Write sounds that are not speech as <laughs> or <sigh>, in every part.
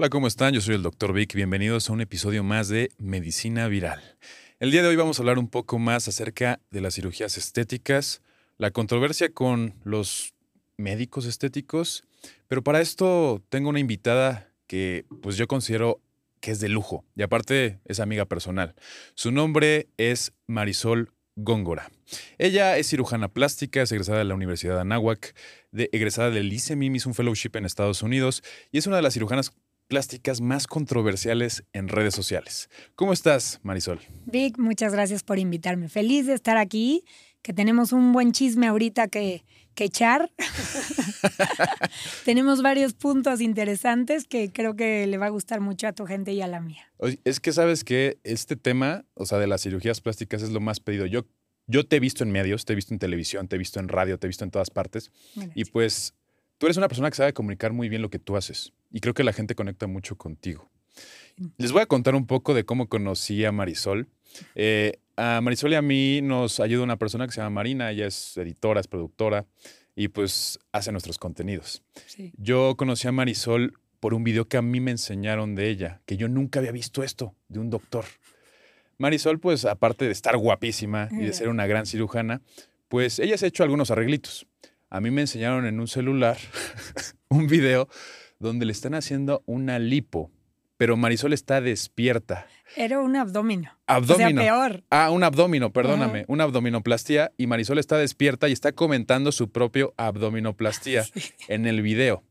Hola, ¿cómo están? Yo soy el Dr. Vic. Bienvenidos a un episodio más de Medicina Viral. El día de hoy vamos a hablar un poco más acerca de las cirugías estéticas, la controversia con los médicos estéticos, pero para esto tengo una invitada que pues yo considero que es de lujo y aparte es amiga personal. Su nombre es Marisol Góngora. Ella es cirujana plástica, es egresada de la Universidad de Anáhuac, egresada del ICEMIM, hizo un fellowship en Estados Unidos y es una de las cirujanas plásticas más controversiales en redes sociales. ¿Cómo estás, Marisol? Vic, muchas gracias por invitarme. Feliz de estar aquí, que tenemos un buen chisme ahorita que, que echar. <laughs> <laughs> tenemos varios puntos interesantes que creo que le va a gustar mucho a tu gente y a la mía. Es que sabes que este tema, o sea, de las cirugías plásticas es lo más pedido. Yo, yo te he visto en medios, te he visto en televisión, te he visto en radio, te he visto en todas partes. Y pues tú eres una persona que sabe comunicar muy bien lo que tú haces. Y creo que la gente conecta mucho contigo. Les voy a contar un poco de cómo conocí a Marisol. Eh, a Marisol y a mí nos ayuda una persona que se llama Marina. Ella es editora, es productora y pues hace nuestros contenidos. sí. Yo conocí a Marisol por un video que a mí me enseñaron de ella, que yo nunca había visto esto, de un doctor. Marisol, pues aparte de estar guapísima y de ser una gran cirujana, pues ella se ha hecho algunos arreglitos. A mí me enseñaron en un celular <laughs> un video donde le están haciendo una lipo, pero Marisol está despierta. Era un abdomino. Abdomino. O sea, peor. Ah, un abdomino, perdóname, una abdominoplastía y Marisol está despierta y está comentando su propio abdominoplastía <laughs> en el video.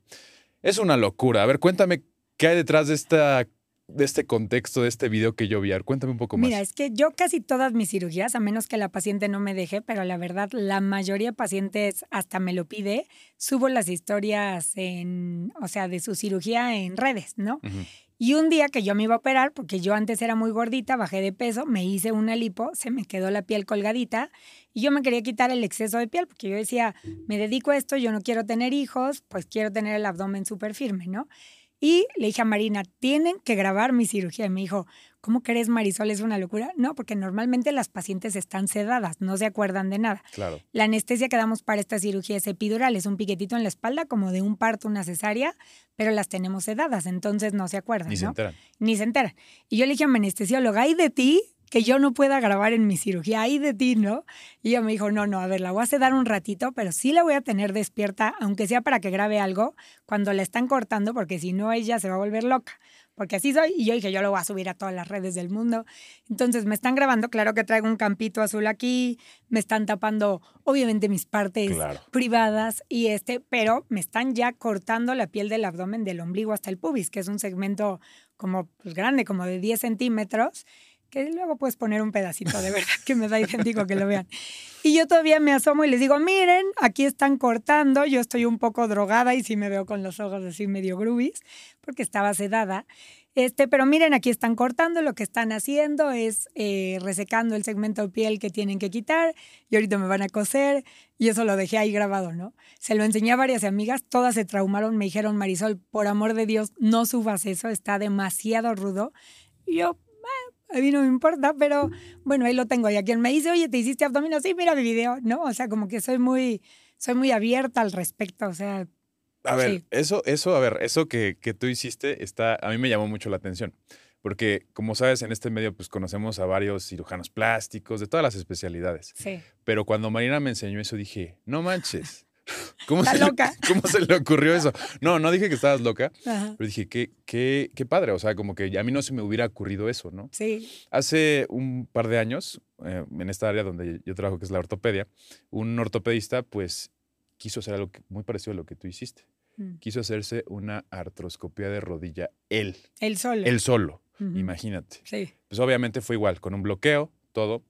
Es una locura. A ver, cuéntame qué hay detrás de esta de este contexto de este video que yo vi. Cuéntame un poco más. Mira, es que yo casi todas mis cirugías, a menos que la paciente no me deje, pero la verdad, la mayoría de pacientes hasta me lo pide, subo las historias en, o sea, de su cirugía en redes, ¿no? Ujú. Y un día que yo me iba a operar, porque yo antes era muy gordita, bajé de peso, me hice una lipo, se me quedó la piel colgadita y yo me quería quitar el exceso de piel, porque yo decía, me dedico a esto, yo no quiero tener hijos, pues quiero tener el abdomen súper firme, ¿no? Y le dije a Marina, tienen que grabar mi cirugía. Y me dijo, ¿cómo crees, Marisol? ¿Es una locura? No, porque normalmente las pacientes están sedadas, no se acuerdan de nada. Claro. La anestesia que damos para esta cirugía es epidural, es un piquetito en la espalda, como de un parto, una cesárea, pero las tenemos sedadas, entonces no se acuerdan. Ni se ¿no? enteran. Ni se enteran. Y yo le dije a mi anestesióloga, ay de ti que yo no pueda grabar en mi cirugía, ay de ti, ¿no? Y ella me dijo, no, no, a ver, la voy a sedar un ratito, pero sí la voy a tener despierta, aunque sea para que grabe algo cuando la están cortando, porque si no ella se va a volver loca. Porque así soy. Y yo dije, yo lo voy a subir a todas las redes del mundo. Entonces me están grabando, claro que traigo un campito azul aquí, me están tapando, obviamente, mis partes Claro. privadas y este, pero me están ya cortando la piel del abdomen del ombligo hasta el pubis, que es un segmento como pues, grande, como de 10 centímetros, que luego puedes poner un pedacito de verdad que me da idéntico que lo vean. Y yo todavía me asomo y les digo, miren, aquí están cortando, yo estoy un poco drogada y sí me veo con los ojos así medio groovies, porque estaba sedada. Este, pero miren, aquí están cortando, lo que están haciendo es eh, resecando el segmento de piel que tienen que quitar y ahorita me van a coser y eso lo dejé ahí grabado, ¿no? Se lo enseñé a varias amigas, todas se traumaron, me dijeron, Marisol, por amor de Dios, no subas eso, está demasiado rudo. Y yo, "Ah, a mí no me importa, pero bueno, ahí lo tengo. Y a quien me dice, oye, ¿te hiciste abdominal? Sí, mira mi video, ¿no? O sea, como que soy muy, soy muy abierta al respecto, o sea, A ver, Sí. eso, eso, a ver, eso que, que tú hiciste está, a mí me llamó mucho la atención. Porque, como sabes, en este medio, pues conocemos a varios cirujanos plásticos de todas las especialidades. sí. Pero cuando Marina me enseñó eso, dije, no manches. ¿Cómo, se, le- loca. <laughs> ¿Cómo se le ocurrió eso? No, no dije que estabas loca, Ajá. pero dije, qué, qué, qué padre. O sea, como que a mí no se me hubiera ocurrido eso, ¿no? Sí, Hace un par de años, eh, en esta área donde yo trabajo, que es la ortopedia, un ortopedista, pues, quiso hacer algo que- muy parecido a lo que tú hiciste. Mm. Quiso hacerse una artroscopía de rodilla él, él solo. él solo, imagínate. Sí, Pues obviamente fue igual, con un bloqueo, todo,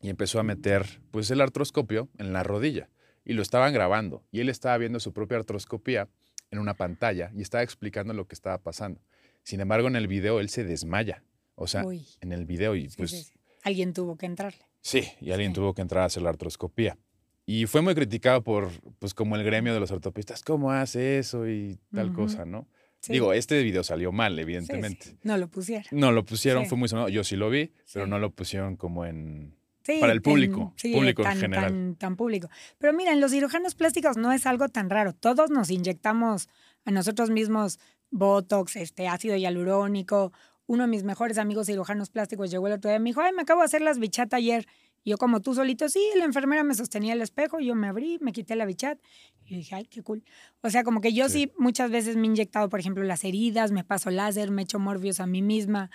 y empezó a meter, pues, el artroscopio en la rodilla. Y lo estaban grabando, y él estaba viendo su propia artroscopía en una pantalla y estaba explicando lo que estaba pasando. Sin embargo, en el video él se desmaya. O sea, Uy. en el video y Sí, pues sí, sí. Alguien tuvo que entrarle. sí, y alguien tuvo que entrar a hacer la artroscopía. Y fue muy criticado por, pues como el gremio de los ortopistas, ¿cómo hace eso y tal cosa, no? Digo, este video salió mal, evidentemente. No lo pusiera. No lo pusieron, fue muy sonado. Yo sí lo vi, pero no lo pusieron como en... Sí, Para el público, sí, público en general. Tan, tan público. Pero mira, en los cirujanos plásticos no es algo tan raro. Todos nos inyectamos a nosotros mismos Botox, este, ácido hialurónico. Uno de mis mejores amigos cirujanos plásticos llegó el otro día y me dijo, ay, me acabo de hacer las bichat ayer. Y yo como tú solito, sí, la enfermera me sostenía el espejo, yo me abrí, me quité la bichat y dije, ay, qué cool. O sea, como que yo Sí. sí. muchas veces me he inyectado, por ejemplo, las heridas, me paso láser, me echo morbios a mí misma.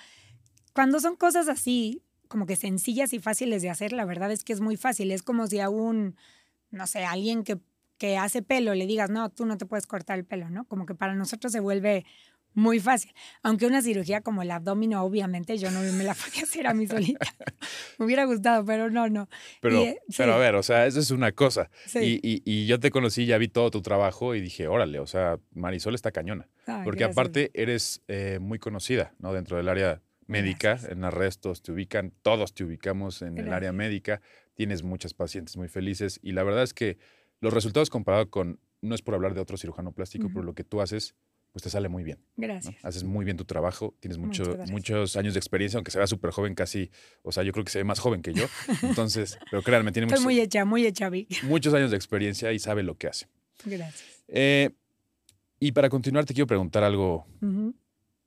Cuando son cosas así, como que sencillas y fáciles de hacer, la verdad es que es muy fácil. Es como si a un, no sé, alguien que, que hace pelo le digas, no, tú no te puedes cortar el pelo, ¿no? Como que para nosotros se vuelve muy fácil. Aunque una cirugía como el abdomen, obviamente, yo no me la <laughs> podía hacer a mí solita. me hubiera gustado, pero no, no. Pero, Y, eh, pero a sí. ver, o sea, eso es una cosa. Sí. Y, y- y yo te conocí, ya vi todo tu trabajo y dije, órale, o sea, Marisol está cañona. Ay, Porque gracias. aparte eres eh, muy conocida, ¿no? Dentro del área médica, Gracias. en arrestos te ubican, todos te ubicamos en el área médica, tienes muchas pacientes muy felices y la verdad es que los resultados comparado con, no es por hablar de otro cirujano plástico, pero lo que tú haces, pues te sale muy bien. ¿no? Gracias. Haces muy bien tu trabajo, tienes mucho- muchos años de experiencia, aunque se vea súper joven, casi, o sea, yo creo que se ve más joven que yo. Entonces, pero créanme, tiene <laughs> Estoy muchos, muy hecha, muy hecha, Vic. <laughs> muchos años de experiencia y sabe lo que hace. Gracias. Eh, y para continuar, te quiero preguntar algo.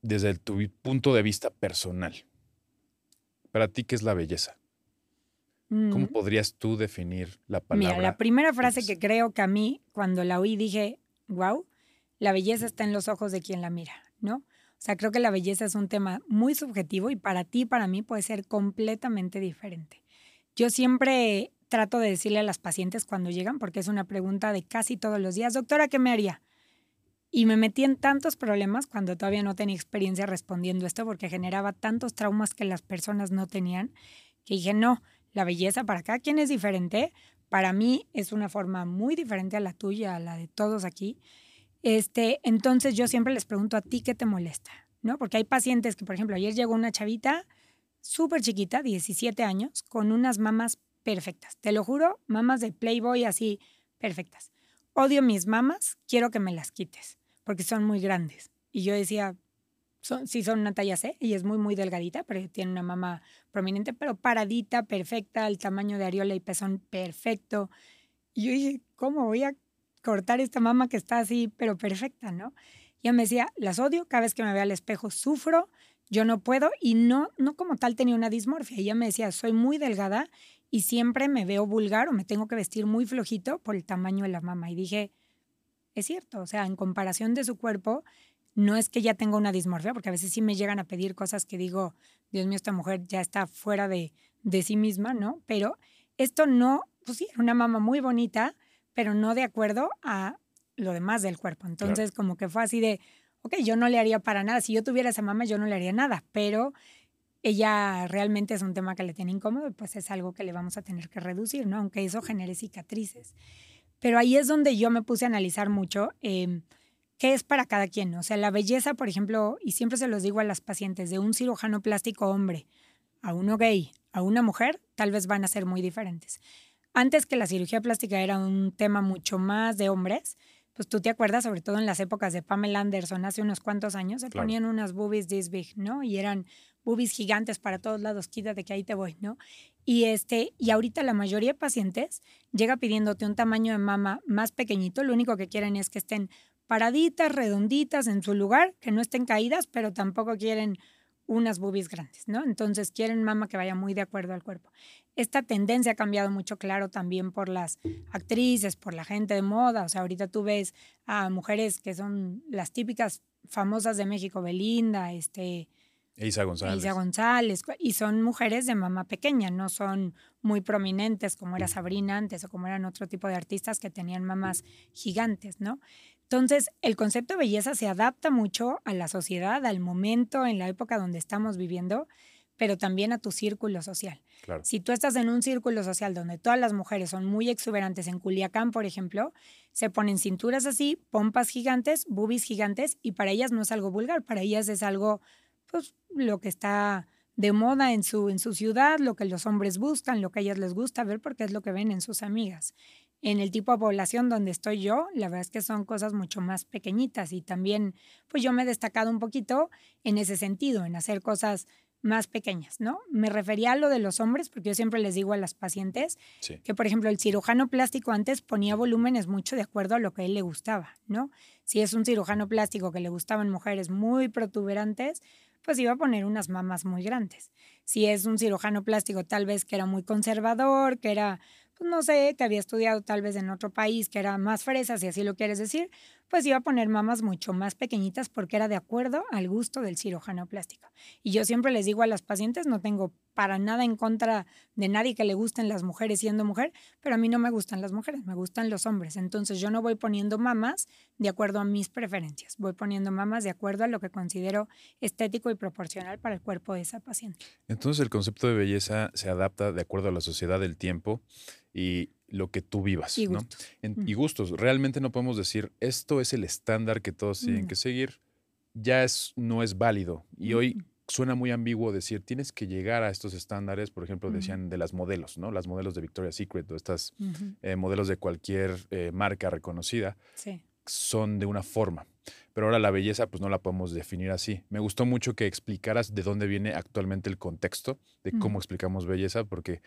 Desde tu punto de vista personal. Para ti, ¿qué es la belleza? ¿Cómo Ujú. podrías tú definir la palabra? Mira, la primera frase belleza? que creo que a mí, cuando la oí, dije, wow, la belleza está en los ojos de quien la mira, ¿no? O sea, creo que la belleza es un tema muy subjetivo y para ti, para mí, puede ser completamente diferente. Yo siempre trato de decirle a las pacientes cuando llegan, porque es una pregunta de casi todos los días, doctora, ¿qué me haría? Y me metí en tantos problemas cuando todavía no tenía experiencia respondiendo esto, porque generaba tantos traumas que las personas no tenían, que dije, no, la belleza para cada quien es diferente. Para mí es una forma muy diferente a la tuya, a la de todos aquí. Este, entonces yo siempre les pregunto a ti qué te molesta, ¿no? Porque hay pacientes que, por ejemplo, ayer llegó una chavita súper chiquita, 17 años, con unas mamas perfectas. Te lo juro, mamas de Playboy así perfectas. Odio mis mamas, quiero que me las quites, porque son muy grandes. Y yo decía, son, sí son una talla C, y es muy, muy delgadita, pero tiene una mama prominente, pero paradita, perfecta, el tamaño de areola y pezón perfecto. Y yo dije, ¿cómo voy a cortar esta mama que está así, pero perfecta, ¿no? Y ella me decía, las odio, cada vez que me veo al espejo sufro, yo no puedo y no, no como tal tenía una dismorfia. Ella me decía, soy muy delgada y siempre me veo vulgar o me tengo que vestir muy flojito por el tamaño de la mama. Y dije, es cierto, o sea, en comparación de su cuerpo, no es que ya tenga una dismorfia, porque a veces sí me llegan a pedir cosas que digo, Dios mío, esta mujer ya está fuera de, de sí misma, ¿no? Pero esto no, pues sí, era una mama muy bonita, pero no de acuerdo a lo demás del cuerpo. Entonces, como que fue así de, ok, yo no le haría para nada. Si yo tuviera esa mama, yo no le haría nada, pero ella realmente es un tema que le tiene incómodo pues es algo que le vamos a tener que reducir, ¿no? Aunque eso genere cicatrices. Pero ahí es donde yo me puse a analizar mucho eh, qué es para cada quien. O sea, la belleza, por ejemplo, y siempre se los digo a las pacientes, de un cirujano plástico hombre a uno gay, a una mujer, tal vez van a ser muy diferentes. Antes que la cirugía plástica era un tema mucho más de hombres, pues tú te acuerdas, sobre todo en las épocas de Pamela Anderson, hace unos cuantos años, se Claro. ponían unas boobies this big, ¿no? Y eran boobies gigantes para todos lados, quítate que ahí te voy, ¿no? Y, este, y ahorita la mayoría de pacientes llega pidiéndote un tamaño de mama más pequeñito, lo único que quieren es que estén paraditas, redonditas en su lugar, que no estén caídas, pero tampoco quieren unas boobies grandes, ¿no? Entonces quieren mama que vaya muy de acuerdo al cuerpo. Esta tendencia ha cambiado mucho, claro, también por las actrices, por la gente de moda. O sea, ahorita tú ves a mujeres que son las típicas famosas de México, Belinda, este, Isa González. Isa González, y son mujeres de mamá pequeña, no son muy prominentes como era Sabrina antes o como eran otro tipo de artistas que tenían mamás gigantes, ¿no? Entonces, el concepto de belleza se adapta mucho a la sociedad, al momento, en la época donde estamos viviendo, pero también a tu círculo social. Claro. Si tú estás en un círculo social donde todas las mujeres son muy exuberantes, en Culiacán, por ejemplo, se ponen cinturas así, pompas gigantes, boobies gigantes, y para ellas no es algo vulgar, para ellas es algo, pues, lo que está de moda en su, en su ciudad, lo que los hombres buscan, lo que a ellas les gusta ver, porque es lo que ven en sus amigas. En el tipo de población donde estoy yo, la verdad es que son cosas mucho más pequeñitas y también, pues yo me he destacado un poquito en ese sentido, en hacer cosas más pequeñas, ¿no? Me refería a lo de los hombres, porque yo siempre les digo a las pacientes Sí. que, por ejemplo, el cirujano plástico antes ponía volúmenes mucho de acuerdo a lo que a él le gustaba, ¿no? Si es un cirujano plástico que le gustaban mujeres muy protuberantes, pues iba a poner unas mamas muy grandes. Si es un cirujano plástico tal vez que era muy conservador, que era, pues no sé, que había estudiado tal vez en otro país, que era más fresa, si así lo quieres decir, pues iba a poner mamas mucho más pequeñitas porque era de acuerdo al gusto del cirujano plástico. Y yo siempre les digo a las pacientes, no tengo para nada en contra de nadie que le gusten las mujeres siendo mujer, pero a mí no me gustan las mujeres, me gustan los hombres. Entonces yo no voy poniendo mamas de acuerdo a mis preferencias, voy poniendo mamas de acuerdo a lo que considero estético y proporcional para el cuerpo de esa paciente. Entonces el concepto de belleza se adapta de acuerdo a la sociedad del tiempo y lo que tú vivas, Y ¿no? gustos. En- Mm. y gustos. Realmente no podemos decir esto es el estándar que todos tienen No. que seguir. Ya es, no es válido. Y hoy. Suena muy ambiguo decir tienes que llegar a estos estándares. Por ejemplo, decían de las modelos, ¿no? Las modelos de Victoria's Secret o estas eh, modelos de cualquier eh, marca reconocida Sí. son de una forma. Pero ahora la belleza, pues no la podemos definir así. Me gustó mucho que explicaras de dónde viene actualmente el contexto de cómo explicamos belleza, porque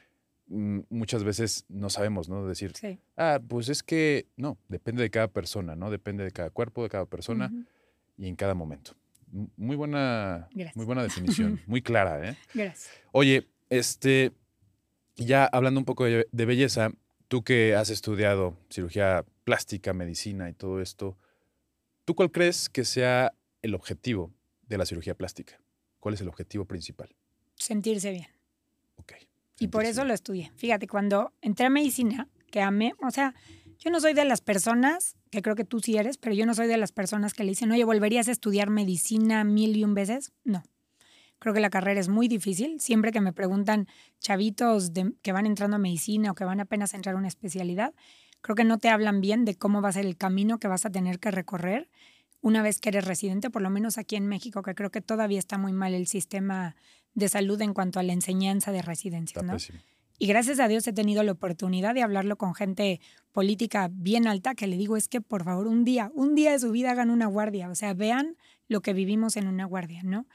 mm, muchas veces no sabemos, ¿no? Decir, Sí. ah, pues es que no, depende de cada persona, ¿no? Depende de cada cuerpo, de cada persona y en cada momento. Muy buena, Gracias. muy buena definición, <laughs> muy clara, ¿eh? Gracias. Oye, este, ya hablando un poco de, de belleza, tú que has estudiado cirugía plástica, medicina y todo esto, ¿tú cuál crees que sea el objetivo de la cirugía plástica? ¿Cuál es el objetivo principal? Sentirse bien. Ok. Y por eso bien. lo estudié. Fíjate, cuando entré a medicina, que amé, o sea, yo no soy de las personas, que creo que tú sí eres, pero yo no soy de las personas que le dicen, oye, ¿volverías a estudiar medicina mil y un veces? No. Creo que la carrera es muy difícil. Siempre que me preguntan chavitos de- que van entrando a medicina o que van apenas a entrar a una especialidad, creo que no te hablan bien de cómo va a ser el camino que vas a tener que recorrer una vez que eres residente, por lo menos aquí en México, que creo que todavía está muy mal el sistema de salud en cuanto a la enseñanza de residencias, Está ¿no? pésimo. Y gracias a Dios he tenido la oportunidad de hablarlo con gente política bien alta que le digo es que por favor un día, un día de su vida hagan una guardia, o sea, vean lo que vivimos en una guardia, ¿no?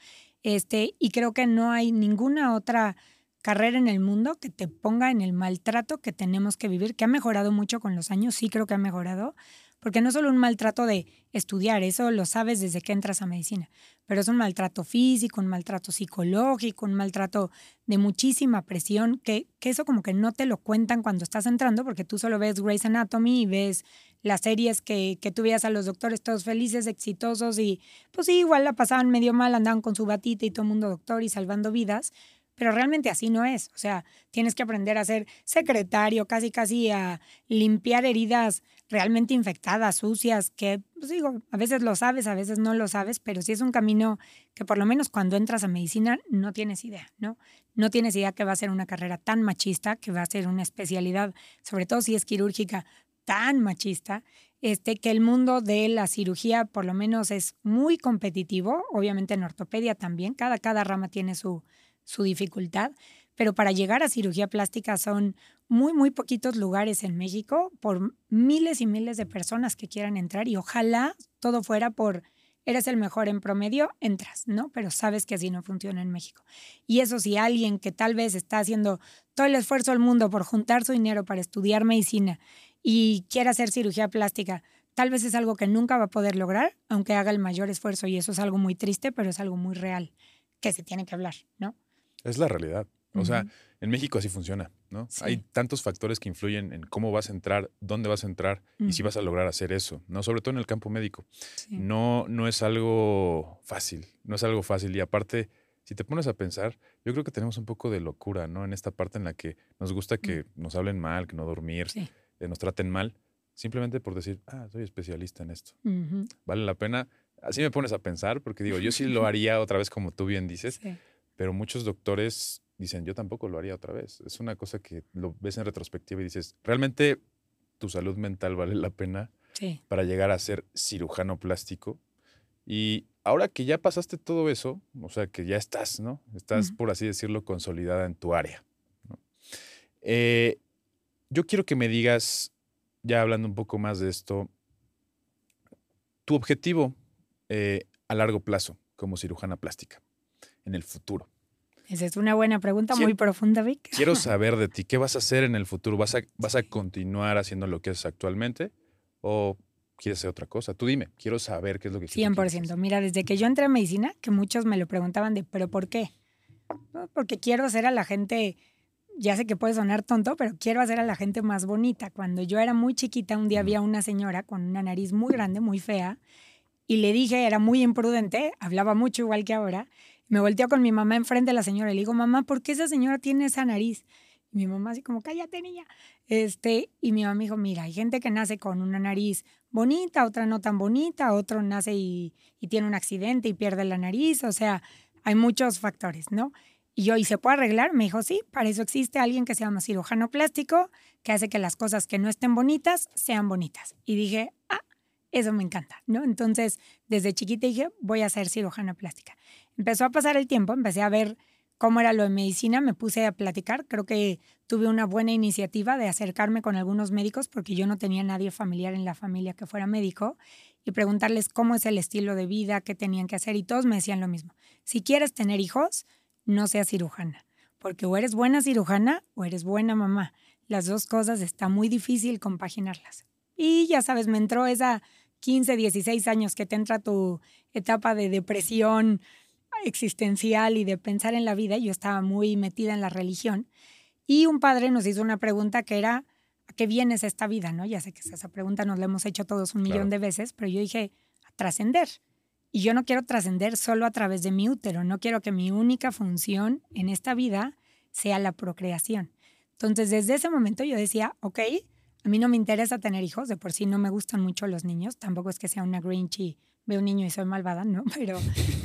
Este, y creo que no hay ninguna otra carrera en el mundo que te ponga en el maltrato que tenemos que vivir, que ha mejorado mucho con los años, sí creo que ha mejorado, porque no solo un maltrato de estudiar, eso lo sabes desde que entras a medicina, pero es un maltrato físico, un maltrato psicológico, un maltrato de muchísima presión, que, que eso como que no te lo cuentan cuando estás entrando, porque tú solo ves Grey's Anatomy y ves las series que, que tú veías a los doctores todos felices, exitosos y pues sí, igual la pasaban medio mal, andaban con su batita y todo el mundo doctor y salvando vidas, pero realmente así no es. O sea, tienes que aprender a ser secretario, casi casi a limpiar heridas realmente infectadas, sucias, que, pues digo, a veces lo sabes, a veces no lo sabes, pero sí es un camino que por lo menos cuando entras a medicina no tienes idea, ¿no? No tienes idea que va a ser una carrera tan machista, que va a ser una especialidad, sobre todo si es quirúrgica, tan machista, este, que el mundo de la cirugía por lo menos es muy competitivo, obviamente en ortopedia también, cada, cada rama tiene su, su dificultad, pero para llegar a cirugía plástica son muy, muy poquitos lugares en México por miles y miles de personas que quieran entrar y ojalá todo fuera por, eres el mejor en promedio, entras, ¿no? Pero sabes que así no funciona en México. Y eso si alguien que tal vez está haciendo todo el esfuerzo del mundo por juntar su dinero para estudiar medicina y quiere hacer cirugía plástica, tal vez es algo que nunca va a poder lograr, aunque haga el mayor esfuerzo y eso es algo muy triste, pero es algo muy real que se tiene que hablar, ¿no? Es la realidad. O sea, en México así funciona, ¿no? Sí. Hay tantos factores que influyen en cómo vas a entrar, dónde vas a entrar y si vas a lograr hacer eso, ¿no? Sobre todo en el campo médico. Sí. No, no es algo fácil, no es algo fácil. Y aparte, si te pones a pensar, yo creo que tenemos un poco de locura, ¿no? En esta parte en la que nos gusta que nos hablen mal, que no dormir. Sí. que nos traten mal, simplemente por decir, ah, soy especialista en esto. ¿Vale la pena? Así me pones a pensar, porque digo, yo sí lo <laughs> haría otra vez como tú bien dices, Sí. Pero muchos doctores dicen, yo tampoco lo haría otra vez. Es una cosa que lo ves en retrospectiva y dices, ¿realmente tu salud mental vale la pena Sí. para llegar a ser cirujano plástico? Y ahora que ya pasaste todo eso, o sea, que ya estás, ¿no? Estás, por así decirlo, consolidada en tu área. ¿no? Eh, yo quiero que me digas, ya hablando un poco más de esto, tu objetivo eh, a largo plazo como cirujana plástica en el futuro. Esa es una buena pregunta, Quiero- muy profunda, Vic. <laughs> Quiero saber de ti, ¿qué vas a hacer en el futuro? ¿Vas a, vas a continuar haciendo lo que haces actualmente o quieres hacer otra cosa? Tú dime, quiero saber qué es lo que tú quieres 100%. hacer. Mira, desde que yo entré a medicina, que muchos me lo preguntaban de, ¿pero por qué? No, Porque quiero hacer a la gente, ya sé que puede sonar tonto, pero quiero hacer a la gente más bonita. Cuando yo era muy chiquita, un día había una señora con una nariz muy grande, muy fea, y le dije, era muy imprudente, hablaba mucho igual que ahora. Me volteó con mi mamá enfrente de la señora y le digo, mamá, ¿por qué esa señora tiene esa nariz? Y mi mamá así como, cállate, niña. Este, y mi mamá dijo, mira, hay gente que nace con una nariz bonita, otra no tan bonita, otro nace y, y tiene un accidente y pierde la nariz, o sea, hay muchos factores, ¿no? Y yo, ¿y se puede arreglar? Me dijo, sí, para eso existe alguien que se llama cirujano plástico, que hace que las cosas que no estén bonitas sean bonitas. Y dije, ah, eso me encanta, ¿no? Entonces, desde chiquita dije, voy a ser cirujana plástica. Empezó a pasar el tiempo, empecé a ver cómo era lo de medicina, me puse a platicar, creo que tuve una buena iniciativa de acercarme con algunos médicos porque yo no tenía nadie familiar en la familia que fuera médico y preguntarles cómo es el estilo de vida, qué tenían que hacer y todos me decían lo mismo. Si quieres tener hijos, no seas cirujana, porque o eres buena cirujana o eres buena mamá. Las dos cosas está muy difícil compaginarlas. Y ya sabes, me entró esa 15, 16 años que te entra tu etapa de depresión existencial y de pensar en la vida. Yo estaba muy metida en la religión. Y un padre nos hizo una pregunta que era, ¿a qué vienes esta vida? ¿no? Ya sé que esa pregunta nos la hemos hecho todos un millón Claro. de veces, pero yo dije, a trascender. Y yo no quiero trascender solo a través de mi útero, no quiero que mi única función en esta vida sea la procreación. Entonces, desde ese momento yo decía, ok, a mí no me interesa tener hijos, de por sí no me gustan mucho los niños, tampoco es que sea una Grinch y veo un niño y soy malvada, no, <laughs> pero,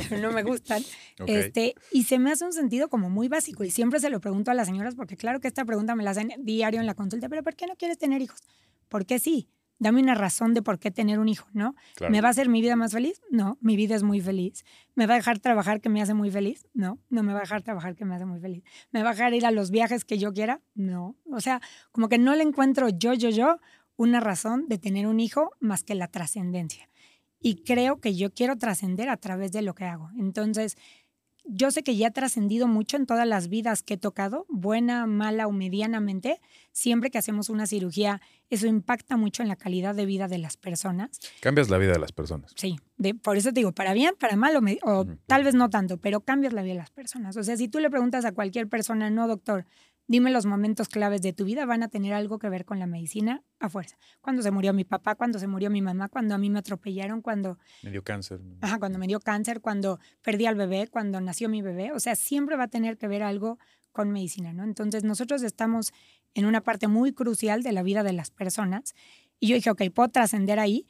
pero no me gustan. <laughs> Este, y se me hace un sentido como muy básico y siempre se lo pregunto a las señoras porque claro que esta pregunta me la hacen diario en la consulta, pero ¿por qué no quieres tener hijos? ¿Por qué sí? Dame una razón de por qué tener un hijo, ¿no? Claro. ¿Me va a hacer mi vida más feliz? No, mi vida es muy feliz. ¿Me va a dejar trabajar que me hace muy feliz? No, no me va a dejar trabajar que me hace muy feliz. ¿Me va a dejar ir a los viajes que yo quiera? No. O sea, como que no le encuentro yo, yo, yo una razón de tener un hijo más que la trascendencia. Y creo que yo quiero trascender a través de lo que hago. Entonces, yo sé que ya he trascendido mucho en todas las vidas que he tocado, buena, mala o medianamente. Siempre que hacemos una cirugía, eso impacta mucho en la calidad de vida de las personas. Cambias la vida de las personas. Sí, de, por eso te digo, para bien, para mal o, me- o Ujú. tal vez no tanto, pero cambias la vida de las personas. O sea, si tú le preguntas a cualquier persona, no, doctor, dime los momentos claves de tu vida, van a tener algo que ver con la medicina a fuerza. Cuando se murió mi papá, cuando se murió mi mamá, cuando a mí me atropellaron, cuando, Me dio cáncer. ajá, cuando me dio cáncer, cuando perdí al bebé, cuando nació mi bebé. O sea, siempre va a tener que ver algo con medicina, ¿no? Entonces, nosotros estamos en una parte muy crucial de la vida de las personas. Y yo dije, ok, puedo trascender ahí.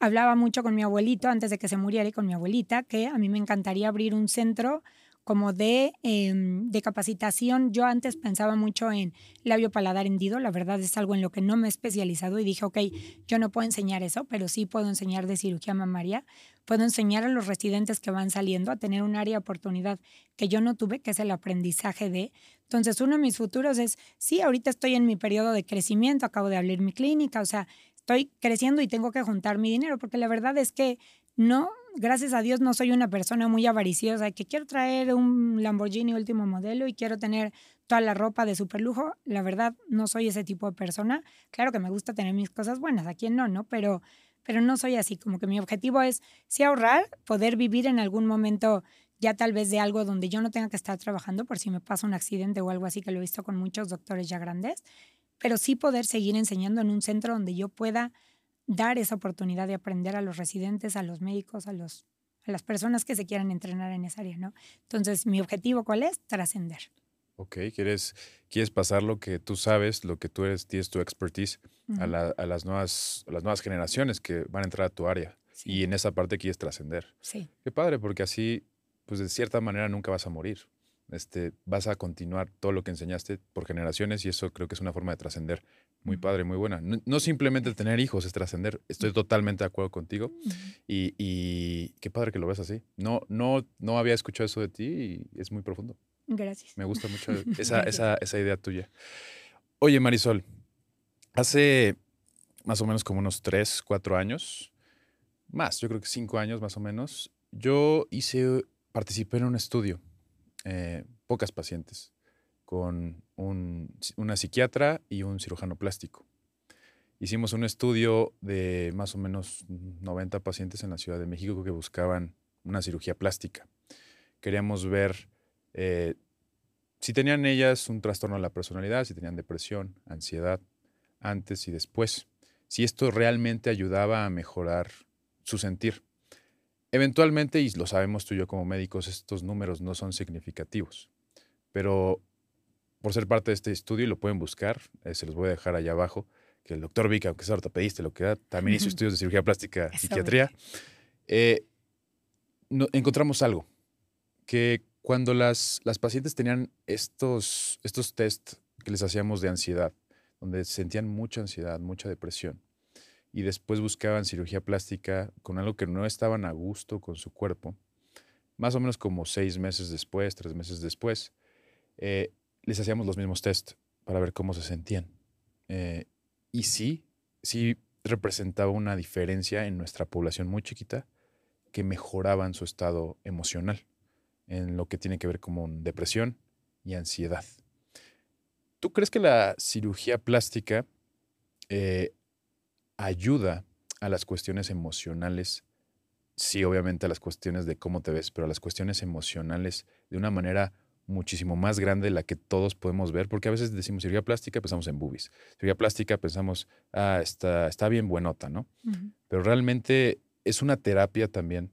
Hablaba mucho con mi abuelito antes de que se muriera y con mi abuelita que a mí me encantaría abrir un centro como de, em, de capacitación. Yo antes pensaba mucho en labio paladar hendido, la verdad es algo en lo que no me he especializado y dije, ok, yo no puedo enseñar eso, pero sí puedo enseñar de cirugía mamaria, puedo enseñar a los residentes que van saliendo a tener un área de oportunidad que yo no tuve, que es el aprendizaje de. Entonces, uno de mis futuros es, sí, ahorita estoy en mi periodo de crecimiento, acabo de abrir mi clínica, o sea, estoy creciendo y tengo que juntar mi dinero, porque la verdad es que no, gracias a Dios no soy una persona muy avariciosa, que quiero traer un Lamborghini último modelo y quiero tener toda la ropa de super lujo. La verdad, no soy ese tipo de persona. Claro que me gusta tener mis cosas buenas, a quien no, ¿no? Pero, pero no soy así, como que mi objetivo es sí ahorrar, poder vivir en algún momento ya tal vez de algo donde yo no tenga que estar trabajando por si me pasa un accidente o algo así, que lo he visto con muchos doctores ya grandes, pero sí poder seguir enseñando en un centro donde yo pueda dar esa oportunidad de aprender a los residentes, a los médicos, a, los, a las personas que se quieran entrenar en esa área, ¿no? Entonces, mi objetivo, ¿cuál es? Trascender. Ok, quieres, quieres pasar lo que tú sabes, lo que tú eres, tienes tu expertise a, la- a las, nuevas, a las nuevas generaciones que van a entrar a tu área. Sí. Y en esa parte quieres trascender. Sí, Qué padre, porque así, pues de cierta manera nunca vas a morir. Este, vas a continuar todo lo que enseñaste por generaciones y eso creo que es una forma de trascender muy padre, muy buena. No, simplemente tener hijos es trascender. Estoy totalmente de acuerdo contigo y, qué padre que lo ves así. No, no, no había escuchado eso de ti y es muy profundo. Gracias. Me gusta mucho <laughs> esa, esa, esa idea tuya. Oye, Marisol, hace más o menos como unos tres, cuatro años, más, yo creo que cinco años más o menos, yo hice, participé en un estudio, eh, pocas pacientes, con una psiquiatra y un cirujano plástico. Hicimos un estudio de más o menos 90 pacientes en la Ciudad de México que buscaban una cirugía plástica. Queríamos ver eh, si tenían ellas un trastorno de la personalidad, si tenían depresión, ansiedad, antes y después, si esto realmente ayudaba a mejorar su sentir. Eventualmente, y lo sabemos tú y yo como médicos, estos números no son significativos, pero por ser parte de este estudio, y lo pueden buscar, eh, se los voy a dejar allá abajo, que el doctor Vic, aunque sea ortopedista, lo que da, también hizo estudios de cirugía plástica, y psiquiatría, eh, encontramos algo, que cuando las, las pacientes tenían estos, estos test que les hacíamos de ansiedad, donde sentían mucha ansiedad, mucha depresión, y después buscaban cirugía plástica con algo que no estaban a gusto con su cuerpo, más o menos como seis meses después, tres meses después, eh, les hacíamos los mismos test para ver cómo se sentían. Eh, y sí, sí representaba una diferencia en nuestra población muy chiquita que mejoraban su estado emocional en lo que tiene que ver con depresión y ansiedad. ¿Tú crees que la cirugía plástica eh, ayuda a las cuestiones emocionales? Sí, obviamente a las cuestiones de cómo te ves, pero a las cuestiones emocionales de una manera muchísimo más grande de la que todos podemos ver, porque a veces decimos cirugía plástica, pensamos en boobies. Cirugía plástica, pensamos, ah, está, está bien buenota, ¿no? Pero realmente es una terapia también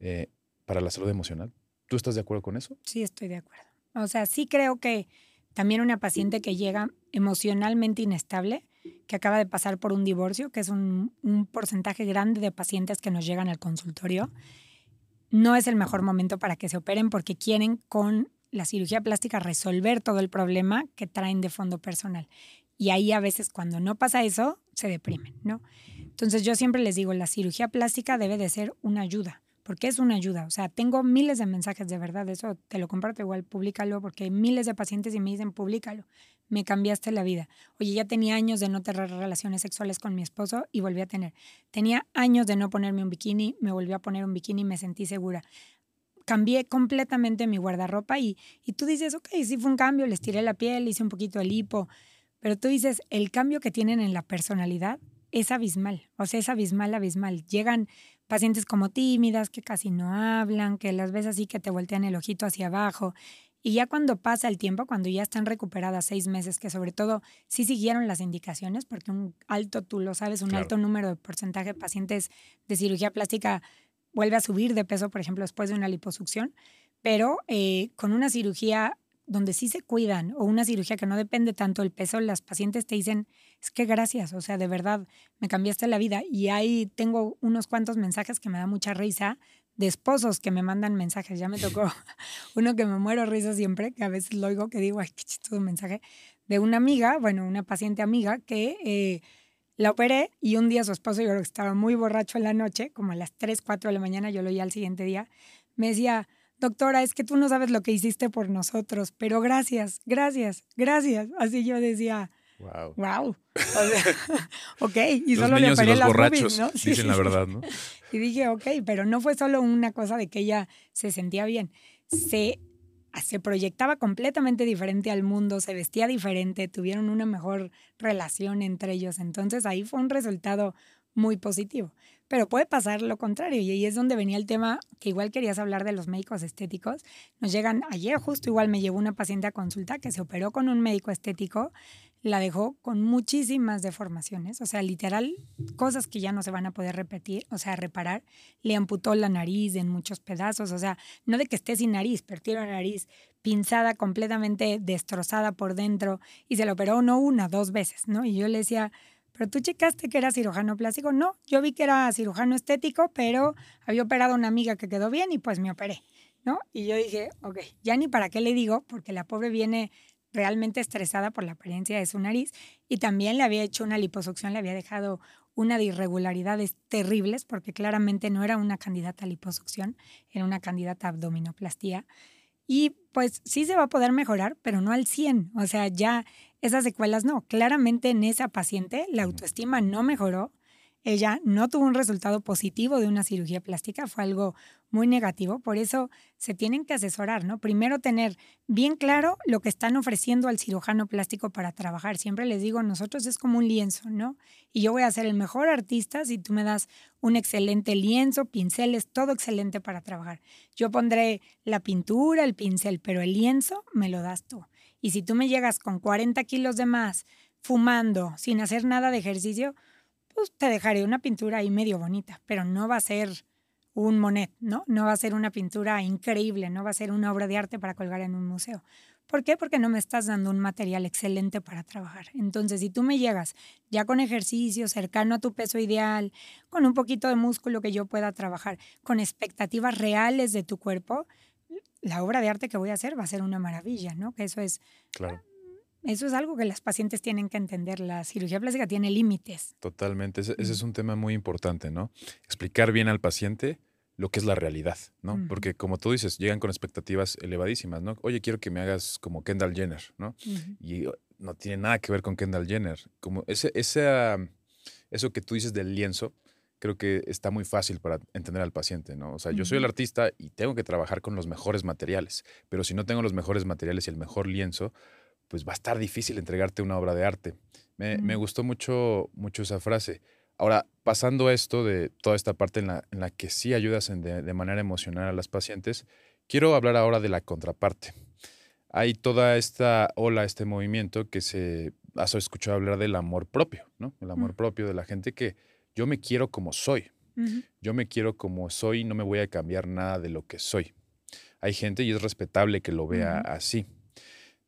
eh, para la salud emocional. ¿Tú estás de acuerdo con eso? Sí, estoy de acuerdo. O sea, sí creo que también una paciente que llega emocionalmente inestable, que acaba de pasar por un divorcio, que es un, porcentaje grande de pacientes que nos llegan al consultorio, no es el mejor momento para que se operen porque quieren con la cirugía plástica resolver todo el problema que traen de fondo personal. Y ahí a veces cuando no pasa eso, se deprimen, ¿no? Entonces yo siempre les digo, la cirugía plástica debe de ser una ayuda porque es una ayuda. O sea, tengo miles de mensajes de verdad, eso te lo comparto igual, públicalo, porque hay miles de pacientes y me dicen, públicalo, me cambiaste la vida. Oye, ya tenía años de no tener relaciones sexuales con mi esposo y volví a tener. Tenía años de no ponerme un bikini, me volví a poner un bikini y me sentí segura. Cambié completamente mi guardarropa y, y tú dices, ok, sí fue un cambio, les tiré la piel, hice un poquito el hipo, pero tú dices, el cambio que tienen en la personalidad es abismal, o sea, es abismal, abismal. Llegan pacientes como tímidas, que casi no hablan, que las ves así que te voltean el ojito hacia abajo. Y ya cuando pasa el tiempo, cuando ya están recuperadas seis meses, que sobre todo sí siguieron las indicaciones, porque un alto, tú lo sabes, un alto número de porcentaje de pacientes de cirugía plástica vuelve a subir de peso, por ejemplo, después de una liposucción, pero eh, con una cirugía donde sí se cuidan o una cirugía que no depende tanto del peso, las pacientes te dicen, es que gracias, o sea, de verdad, me cambiaste la vida. Y ahí tengo unos cuantos mensajes que me da mucha risa de esposos que me mandan mensajes. Ya me tocó <laughs> uno que me muero risa siempre, que a veces lo oigo, que digo, ay, qué chistoso mensaje, de una amiga, bueno, una paciente amiga que eh, la operé y un día su esposo, yo creo que estaba muy borracho en la noche, como a las 3, 4 de la mañana, yo lo oí al siguiente día, me decía, doctora, es que tú no sabes lo que hiciste por nosotros, pero gracias, gracias, gracias. Así yo decía, wow. Wow. <laughs> ok, y solo le operé las borrachos ¿no? dicen la verdad, ¿no? <laughs> Y dije, ok, pero no fue solo una cosa de que ella se sentía bien, se, se proyectaba completamente diferente al mundo, se vestía diferente, tuvieron una mejor relación entre ellos. Entonces ahí fue un resultado muy positivo. Pero puede pasar lo contrario y ahí es donde venía el tema que igual querías hablar de los médicos estéticos. Nos llegan, ayer justo igual me llegó una paciente a consulta que se operó con un médico estético, la dejó con muchísimas deformaciones, o sea, literal, cosas que ya no se van a poder repetir, o sea, reparar. Le amputó la nariz en muchos pedazos, o sea, no de que esté sin nariz, pero tiene la nariz pinzada, completamente destrozada por dentro y se la operó no una, dos veces, ¿no? Y yo le decía, pero tú checaste que era cirujano plástico. No, yo vi que era cirujano estético, pero había operado a una amiga que quedó bien y pues me operé. ¿no? Y yo dije, ok, ya ni para qué le digo, porque la pobre viene realmente estresada por la apariencia de su nariz y también le había hecho una liposucción, le había dejado una de irregularidades terribles porque claramente no era una candidata a liposucción, era una candidata a abdominoplastía. Y pues sí se va a poder mejorar, pero no al 100. O sea, ya esas secuelas no. Claramente en esa paciente la autoestima no mejoró, ella no tuvo un resultado positivo de una cirugía plástica, fue algo muy negativo, por eso se tienen que asesorar, ¿no? Primero tener bien claro lo que están ofreciendo al cirujano plástico para trabajar. Siempre les digo, nosotros es como un lienzo, ¿no? Y yo voy a ser el mejor artista si tú me das un excelente lienzo, pinceles, todo excelente para trabajar. Yo pondré la pintura, el pincel, pero el lienzo me lo das tú. Y si tú me llegas con 40 kilos de más, fumando, sin hacer nada de ejercicio, pues te dejaré una pintura ahí medio bonita, pero no va a ser un Monet, ¿no? No va a ser una pintura increíble, no va a ser una obra de arte para colgar en un museo. ¿Por qué? Porque no me estás dando un material excelente para trabajar. Entonces, si tú me llegas ya con ejercicio, cercano a tu peso ideal, con un poquito de músculo que yo pueda trabajar, con expectativas reales de tu cuerpo, la obra de arte que voy a hacer va a ser una maravilla, ¿no? Que eso es Claro. Eso es algo que las pacientes tienen que entender. La cirugía plástica tiene límites. Totalmente. Ese, ese es un tema muy importante, ¿no? Explicar bien al paciente lo que es la realidad, ¿no? Porque como tú dices, llegan con expectativas elevadísimas, ¿no? Oye, quiero que me hagas como Kendall Jenner, ¿no? Y oh, no tiene nada que ver con Kendall Jenner. Como ese, esa, eso que tú dices del lienzo, creo que está muy fácil para entender al paciente, ¿no? O sea, yo soy el artista y tengo que trabajar con los mejores materiales, pero si no tengo los mejores materiales y el mejor lienzo, pues va a estar difícil entregarte una obra de arte. Me, me Mm. gustó mucho, mucho esa frase. Ahora, pasando esto de toda esta parte en la, en la que sí ayudas en de, de manera emocional a las pacientes, quiero hablar ahora de la contraparte. Hay toda esta ola, este movimiento que se has escuchado hablar del amor propio, ¿no? El amor Mm. propio de la gente que yo me quiero como soy. Yo me quiero como soy y no me voy a cambiar nada de lo que soy. Hay gente y es respetable que lo vea así.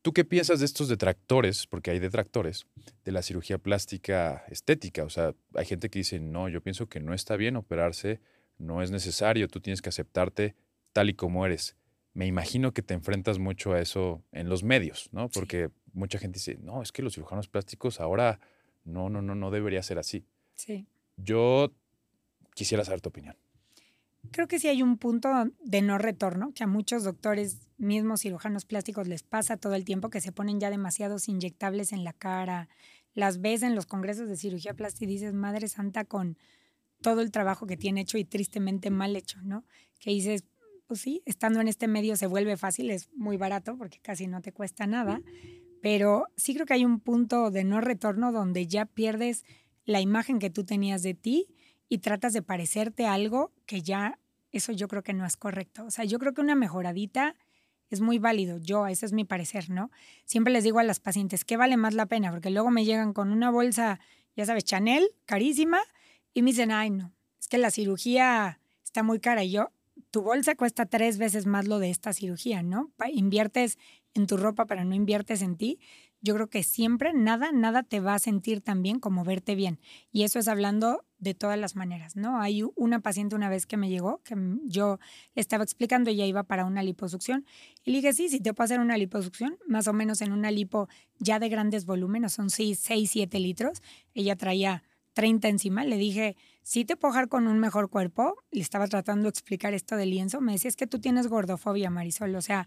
¿Tú qué piensas de estos detractores, porque hay detractores, de la cirugía plástica estética? O sea, hay gente que dice, no, yo pienso que no está bien operarse, no es necesario, tú tienes que aceptarte tal y como eres. Me imagino que te enfrentas mucho a eso en los medios, ¿no? Sí. Porque mucha gente dice, no, es que los cirujanos plásticos ahora, no, no, no, no debería ser así. Sí. Yo quisiera saber tu opinión. Creo que sí hay un punto de no retorno, que a muchos doctores, mismos cirujanos plásticos, les pasa todo el tiempo, que se ponen ya demasiados inyectables en la cara. Las ves en los congresos de cirugía plástica y dices, Madre Santa, con todo el trabajo que tiene hecho y tristemente mal hecho, ¿no? Que dices, pues sí, estando en este medio se vuelve fácil, es muy barato porque casi no te cuesta nada, pero sí creo que hay un punto de no retorno donde ya pierdes la imagen que tú tenías de ti y tratas de parecerte algo que ya eso yo creo que no es correcto. O sea, yo creo que una mejoradita es muy válido. Yo, ese es mi parecer, ¿no? Siempre les digo a las pacientes, ¿qué vale más la pena? Porque luego me llegan con una bolsa, ya sabes, Chanel, carísima, y me dicen, ay, no, es que la cirugía está muy cara. Y yo, tu bolsa cuesta tres veces más lo de esta cirugía, ¿no? Inviertes en tu ropa, pero no inviertes en ti. Yo creo que siempre nada, nada te va a sentir tan bien como verte bien. Y eso es hablando de todas las maneras, ¿no? Hay una paciente una vez que me llegó, que mm, yo le estaba explicando, ella iba para una liposucción, y le dije, sí, sí te puedo hacer una liposucción, más o menos en una lipo ya de grandes volúmenes, son 6, 6 7 litros, ella traía 30 encima, le dije, sí te puedo dejar con un mejor cuerpo, le estaba tratando de explicar esto del lienzo, me decía, es que tú tienes gordofobia, Marisol, o sea,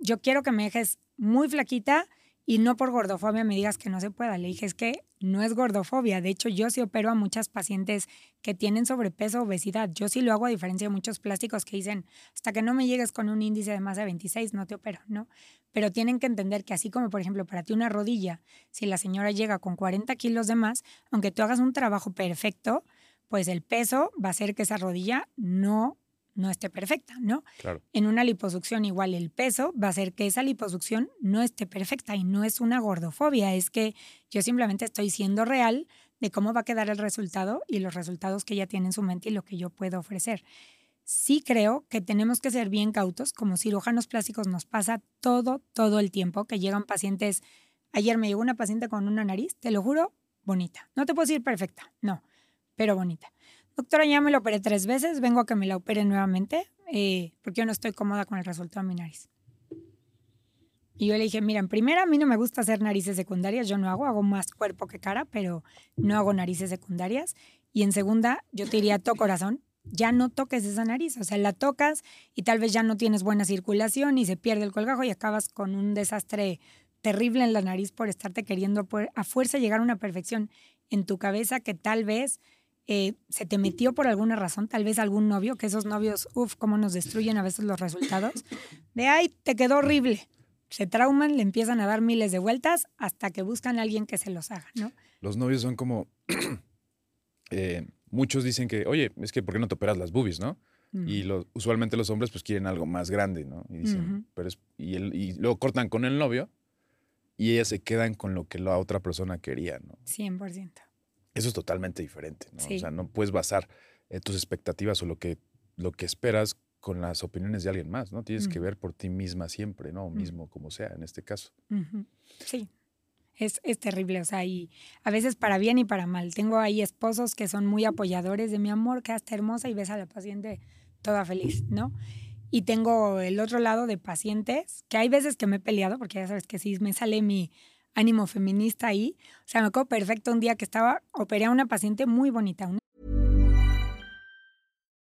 yo quiero que me dejes muy flaquita y no por gordofobia me digas que no se pueda. Le dije, es que no es gordofobia. De hecho, yo sí opero a muchas pacientes que tienen sobrepeso o obesidad. Yo sí lo hago a diferencia de muchos plásticos que dicen, hasta que no me llegues con un índice de más de 26, no te opero, ¿no? Pero tienen que entender que así como, por ejemplo, para ti una rodilla, si la señora llega con 40 kilos de más, aunque tú hagas un trabajo perfecto, pues el peso va a hacer que esa rodilla no, no esté perfecta, ¿no? Claro. En una liposucción igual el peso va a hacer que esa liposucción no esté perfecta y no es una gordofobia, es que yo simplemente estoy siendo real de cómo va a quedar el resultado y los resultados que ella tiene en su mente y lo que yo puedo ofrecer. Sí creo que tenemos que ser bien cautos, como cirujanos plásticos nos pasa todo, todo el tiempo, que llegan pacientes, ayer me llegó una paciente con una nariz, te lo juro, bonita. No te puedo decir perfecta, no, pero bonita. Doctora, ya me la operé tres veces, vengo a que me la opere nuevamente. eh, porque yo no estoy cómoda con el resultado de mi nariz. Y yo le dije, mira, en primera, a mí no me gusta hacer narices secundarias, yo no hago, hago más cuerpo que cara, pero no hago narices secundarias. Y en segunda, yo te diría, to corazón, ya no toques esa nariz, o sea, la tocas y tal vez ya no tienes buena circulación y se pierde el colgajo y acabas con un desastre terrible en la nariz por estarte queriendo a fuerza llegar a una perfección en tu cabeza que tal vez eh, se te metió por alguna razón, tal vez algún novio, que esos novios, uff, cómo nos destruyen a veces los resultados, de ay, te quedó horrible se trauman, le empiezan a dar miles de vueltas hasta que buscan a alguien que se los haga, ¿no? Los novios son como... <clears throat> Eh, muchos dicen que, oye, es que ¿por qué no te operas las boobies, no? Y usualmente los hombres pues quieren algo más grande, ¿no? Y dicen, pero es, y, y luego cortan con el novio y ellas se quedan con lo que la otra persona quería, ¿no? 100%. Eso es totalmente diferente, ¿no? O sea, no puedes basar eh, tus expectativas o lo que, lo que esperas con las opiniones de alguien más, ¿no? Tienes que ver por ti misma siempre, ¿no? O mismo, como sea, en este caso. Sí. Es, es, terrible, o sea, y a veces para bien y para mal. Tengo ahí esposos que son muy apoyadores de mi amor, quedaste hermosa y ves a la paciente toda feliz, ¿no? Y tengo el otro lado de pacientes, que hay veces que me he peleado, porque ya sabes que sí, me sale mi ánimo feminista ahí. O sea, me acuerdo perfecto un día que estaba, operé a una paciente muy bonita, una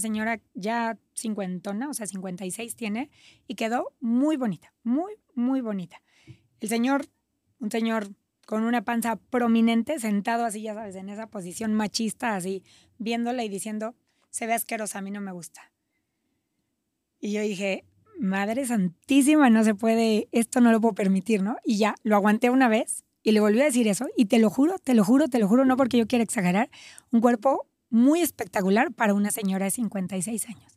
Señora ya cincuentona, o sea, 56 tiene, y quedó muy bonita, muy, muy bonita. El señor, un señor con una panza prominente, sentado así, ya sabes, en esa posición machista, así, viéndola y diciendo, se ve asquerosa, a mí no me gusta. Y yo dije, Madre Santísima, no se puede, esto no lo puedo permitir, ¿no? Y ya, lo aguanté una vez y le volví a decir eso, y te lo juro, te lo juro, te lo juro, no porque yo quiera exagerar, un cuerpo muy espectacular para una señora de 56 años.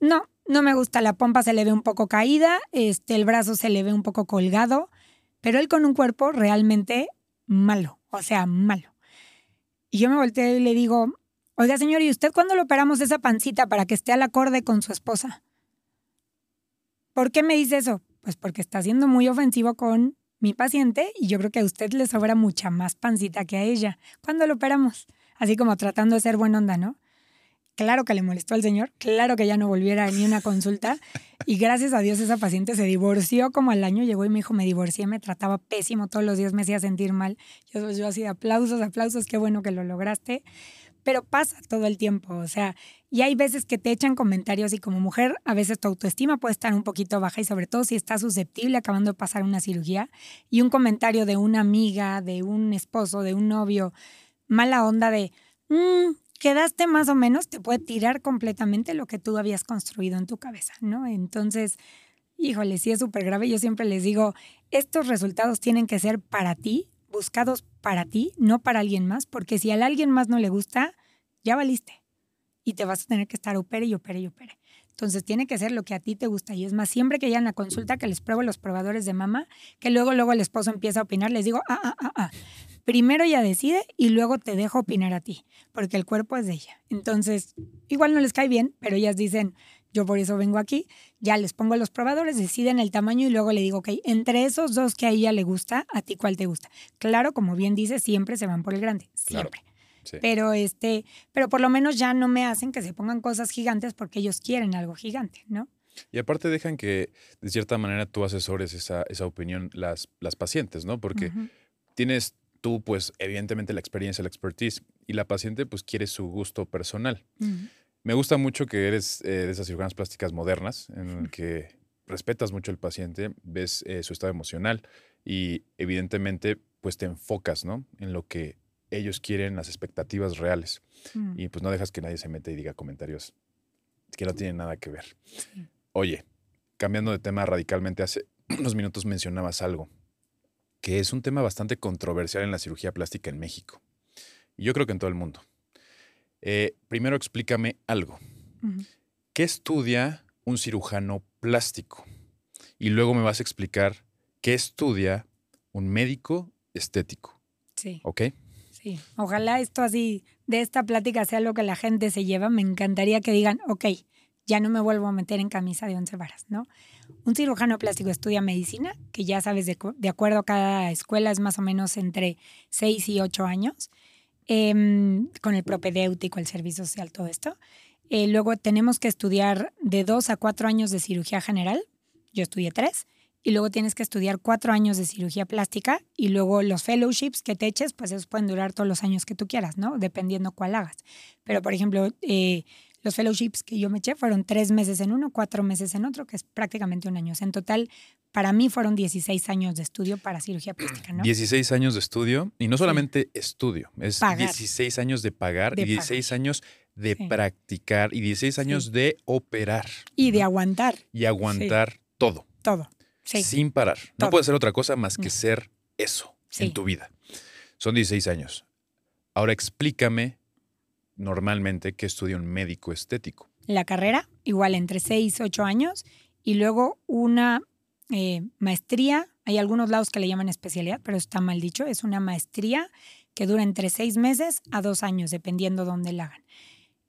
No, no me gusta, la pompa se le ve un poco caída, este, el brazo se le ve un poco colgado, pero él con un cuerpo realmente malo, o sea, malo. Y yo me volteo y le digo, oiga señor, ¿y usted cuándo le operamos esa pancita para que esté al acorde con su esposa? ¿Por qué me dice eso? Pues porque está siendo muy ofensivo con mi paciente y yo creo que a usted le sobra mucha más pancita que a ella. ¿Cuándo lo operamos? Así como tratando de ser buena onda, ¿no? Claro que le molestó al señor, claro que ya no volviera ni una consulta y gracias a Dios esa paciente se divorció como al año, llegó y me dijo, me divorcié, me trataba pésimo, todos los días me hacía sentir mal. Yo, yo así, aplausos, aplausos, qué bueno que lo lograste, pero pasa todo el tiempo, o sea, y hay veces que te echan comentarios y como mujer a veces tu autoestima puede estar un poquito baja y sobre todo si estás susceptible acabando de pasar una cirugía y un comentario de una amiga, de un esposo, de un novio, mala onda de, mm, quedaste más o menos, te puede tirar completamente lo que tú habías construido en tu cabeza, ¿no? Entonces, híjole, sí es súper grave. Yo siempre les digo, estos resultados tienen que ser para ti, buscados para ti, no para alguien más, porque si a alguien más no le gusta, ya valiste. Y te vas a tener que estar opere y opere y opere. Entonces tiene que ser lo que a ti te gusta. Y es más, siempre que en la consulta que les pruebo los probadores de mama, que luego, luego el esposo empieza a opinar, les digo, ah, ah, ah, ah. Primero ella decide y luego te dejo opinar a ti, porque el cuerpo es de ella. Entonces, igual no les cae bien, pero ellas dicen, yo por eso vengo aquí, ya les pongo los probadores, deciden el tamaño y luego le digo, ok, entre esos dos que a ella le gusta, ¿a ti cuál te gusta? Claro, como bien dice, siempre se van por el grande, siempre. Pero este, pero por lo menos ya no me hacen que se pongan cosas gigantes porque ellos quieren algo gigante, ¿no? Y aparte dejan que de cierta manera tú asesores esa, esa opinión las, las pacientes, ¿no? Porque tienes tú, pues, evidentemente la experiencia, la expertise, y la paciente, pues, quiere su gusto personal. Me gusta mucho que eres eh, de esas cirujanas plásticas modernas, en el que respetas mucho al paciente, ves eh, su estado emocional y evidentemente, pues, te enfocas, ¿no? En lo que ellos quieren las expectativas reales. Mm. Y pues no dejas que nadie se meta y diga comentarios que no tienen nada que ver. Oye, cambiando de tema radicalmente, hace <clears throat> unos minutos mencionabas algo, que es un tema bastante controversial en la cirugía plástica en México. Y yo creo que en todo el mundo. Eh, primero explícame algo. ¿Qué estudia un cirujano plástico? Y luego me vas a explicar qué estudia un médico estético, Sí, ¿ok? Sí. Ojalá esto así, de esta plática sea lo que la gente se lleva. Me encantaría que digan, ok, ya no me vuelvo a meter en camisa de once varas, ¿no? Un cirujano plástico estudia medicina, que ya sabes, de, cu- de acuerdo a cada escuela es más o menos entre 6 y 8 años, em, con el propedéutico, el servicio social, todo esto. Eh, luego tenemos que estudiar de 2 a 4 años de cirugía general, yo estudié 3, y luego tienes que estudiar 4 años de cirugía plástica, y luego los fellowships que te eches, pues esos pueden durar todos los años que tú quieras, ¿no? Dependiendo cuál hagas. Pero, por ejemplo, eh, los fellowships que yo me eché fueron tres meses en uno, cuatro meses en otro, que es prácticamente un año. O sea, en total, para mí fueron 16 años de estudio para cirugía plástica, ¿no? 16 años de estudio y no solamente estudio, es Pagar. 16 años de pagar De y 16 años de Sí. practicar y 16 años Sí. de operar Y de aguantar y aguantar todo todo. Sí. sin parar. No Todo. puede ser otra cosa más que No. ser eso Sí. en tu vida. Son 16 años. Ahora explícame normalmente qué estudia un médico estético. La carrera, igual entre 6, 8 años, y luego una eh, maestría. Hay algunos lados que le llaman especialidad, pero está mal dicho. Es una maestría que dura entre 6 meses a 2 años, dependiendo dónde la hagan.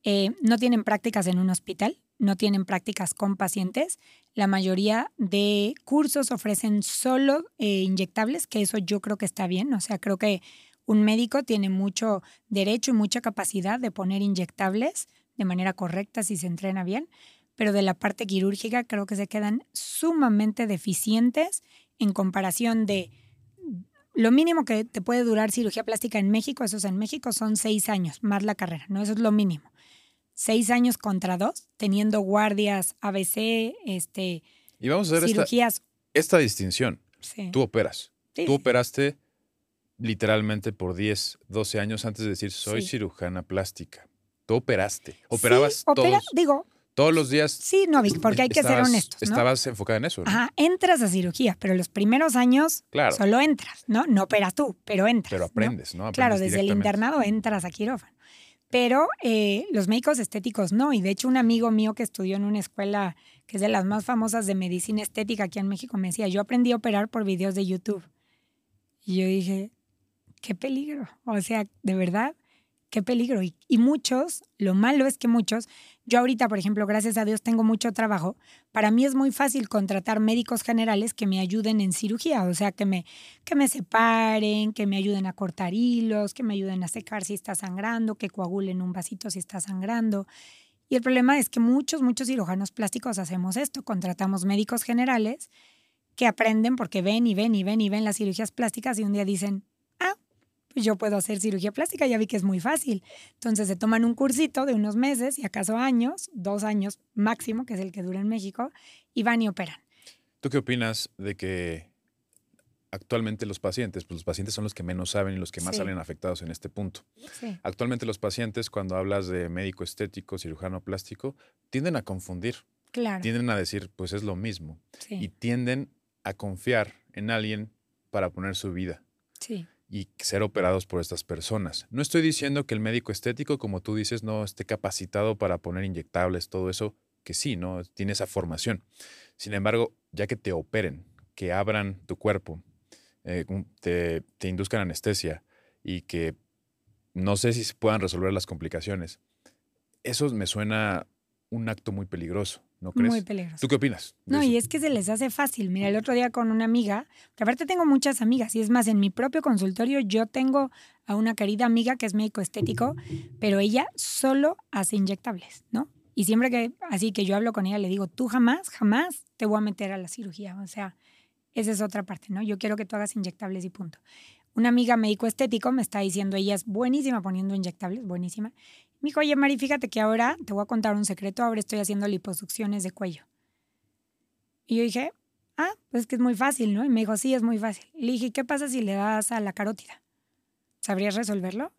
Eh, no tienen prácticas en un hospital, no tienen prácticas con pacientes. La mayoría de cursos ofrecen solo eh, inyectables, que eso yo creo que está bien. O sea, creo que un médico tiene mucho derecho y mucha capacidad de poner inyectables de manera correcta si se entrena bien, pero de la parte quirúrgica creo que se quedan sumamente deficientes en comparación de lo mínimo que te puede durar cirugía plástica en México, eso es en México, son seis años, más la carrera, ¿no? Eso es lo mínimo. Seis años contra dos, teniendo guardias, ABC, este, Y vamos a hacer cirugías. esta distinción. sí. Tú operas. Sí, Tú operaste literalmente por 10, 12 años antes de decir soy Sí. cirujana plástica. Tú operaste. Operabas opera- todos, Digo, todos los días. sí, no, porque hay que ser honestos, ¿no? Estabas enfocada en eso. ¿no? Ajá, entras a cirugía, pero los primeros años Claro. solo entras, ¿no? No operas tú, pero entras. Pero aprendes, ¿no? Claro, Aprendes desde el internado entras a quirófano. Pero eh, los médicos estéticos no. Y de hecho, un amigo mío que estudió en una escuela que es de las más famosas de medicina estética aquí en México me decía: Yo aprendí a operar por videos de YouTube. Y yo dije: Qué peligro. O sea, de verdad, qué peligro. Y, muchos, lo malo es que muchos, yo ahorita, por ejemplo, gracias a Dios tengo mucho trabajo. Para mí es muy fácil contratar médicos generales que me ayuden en cirugía. O sea, que me que me separen, que me ayuden a cortar hilos, que me ayuden a secar si está sangrando, que coagulen un vasito si está sangrando. Y el problema es que muchos, muchos cirujanos plásticos hacemos esto, contratamos médicos generales que aprenden porque ven y ven y ven y ven las cirugías plásticas y un día dicen, pues yo puedo hacer cirugía plástica, ya vi que es muy fácil. Entonces se toman un cursito de unos meses y acaso años, dos años máximo, que es el que dura en México, y van y operan. ¿Tú qué opinas de que actualmente los pacientes, pues los pacientes son los que menos saben y los que más Sí. salen afectados en este punto? Sí, Actualmente los pacientes, cuando hablas de médico estético, cirujano plástico, tienden a confundir, claro. tienden a decir, pues es lo mismo, Sí, y tienden a confiar en alguien para poner su vida sí, y ser operados por estas personas. No estoy diciendo que el médico estético, como tú dices, no esté capacitado para poner inyectables, todo eso, que sí, ¿no? Tiene esa formación. Sin embargo, ya que te operen, que abran tu cuerpo, eh, te, te induzcan anestesia y que no sé si se puedan resolver las complicaciones, eso me suena un acto muy peligroso, ¿no crees? muy peligroso. ¿Tú qué opinas? No, eso? y es que se les hace fácil. Mira, el otro día con una amiga, que aparte tengo muchas amigas, y es más, en mi propio consultorio yo tengo a una querida amiga que es médico estético, pero ella solo hace inyectables, ¿no? Y siempre que, así que yo hablo con ella, le digo, tú jamás, jamás te voy a meter a la cirugía. O sea, esa es otra parte, ¿no? Yo quiero que tú hagas inyectables y punto. Una amiga médico estético me está diciendo, ella es buenísima poniendo inyectables, buenísima. Me dijo, oye, Mari, fíjate que ahora te voy a contar un secreto, ahora estoy haciendo liposucciones de cuello. Y yo dije, ah, pues es que es muy fácil, ¿no? Y me dijo, sí, es muy fácil. Y le dije, ¿qué pasa si le das a la carótida? ¿Sabrías resolverlo?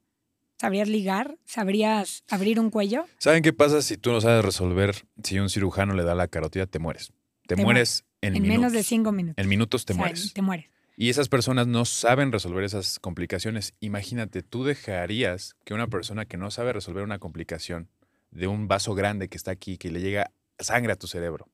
¿Sabrías ligar? ¿Sabrías abrir un cuello? ¿Saben qué pasa si tú no sabes resolver si un cirujano le da la carótida? Te mueres. Te, Te mueres en, En minutos. menos de cinco minutos. En minutos te O sea, mueres. Te mueres. Y esas personas no saben resolver esas complicaciones. Imagínate, tú dejarías que una persona que no sabe resolver una complicación de un vaso grande que está aquí, que le llega sangre a tu cerebro,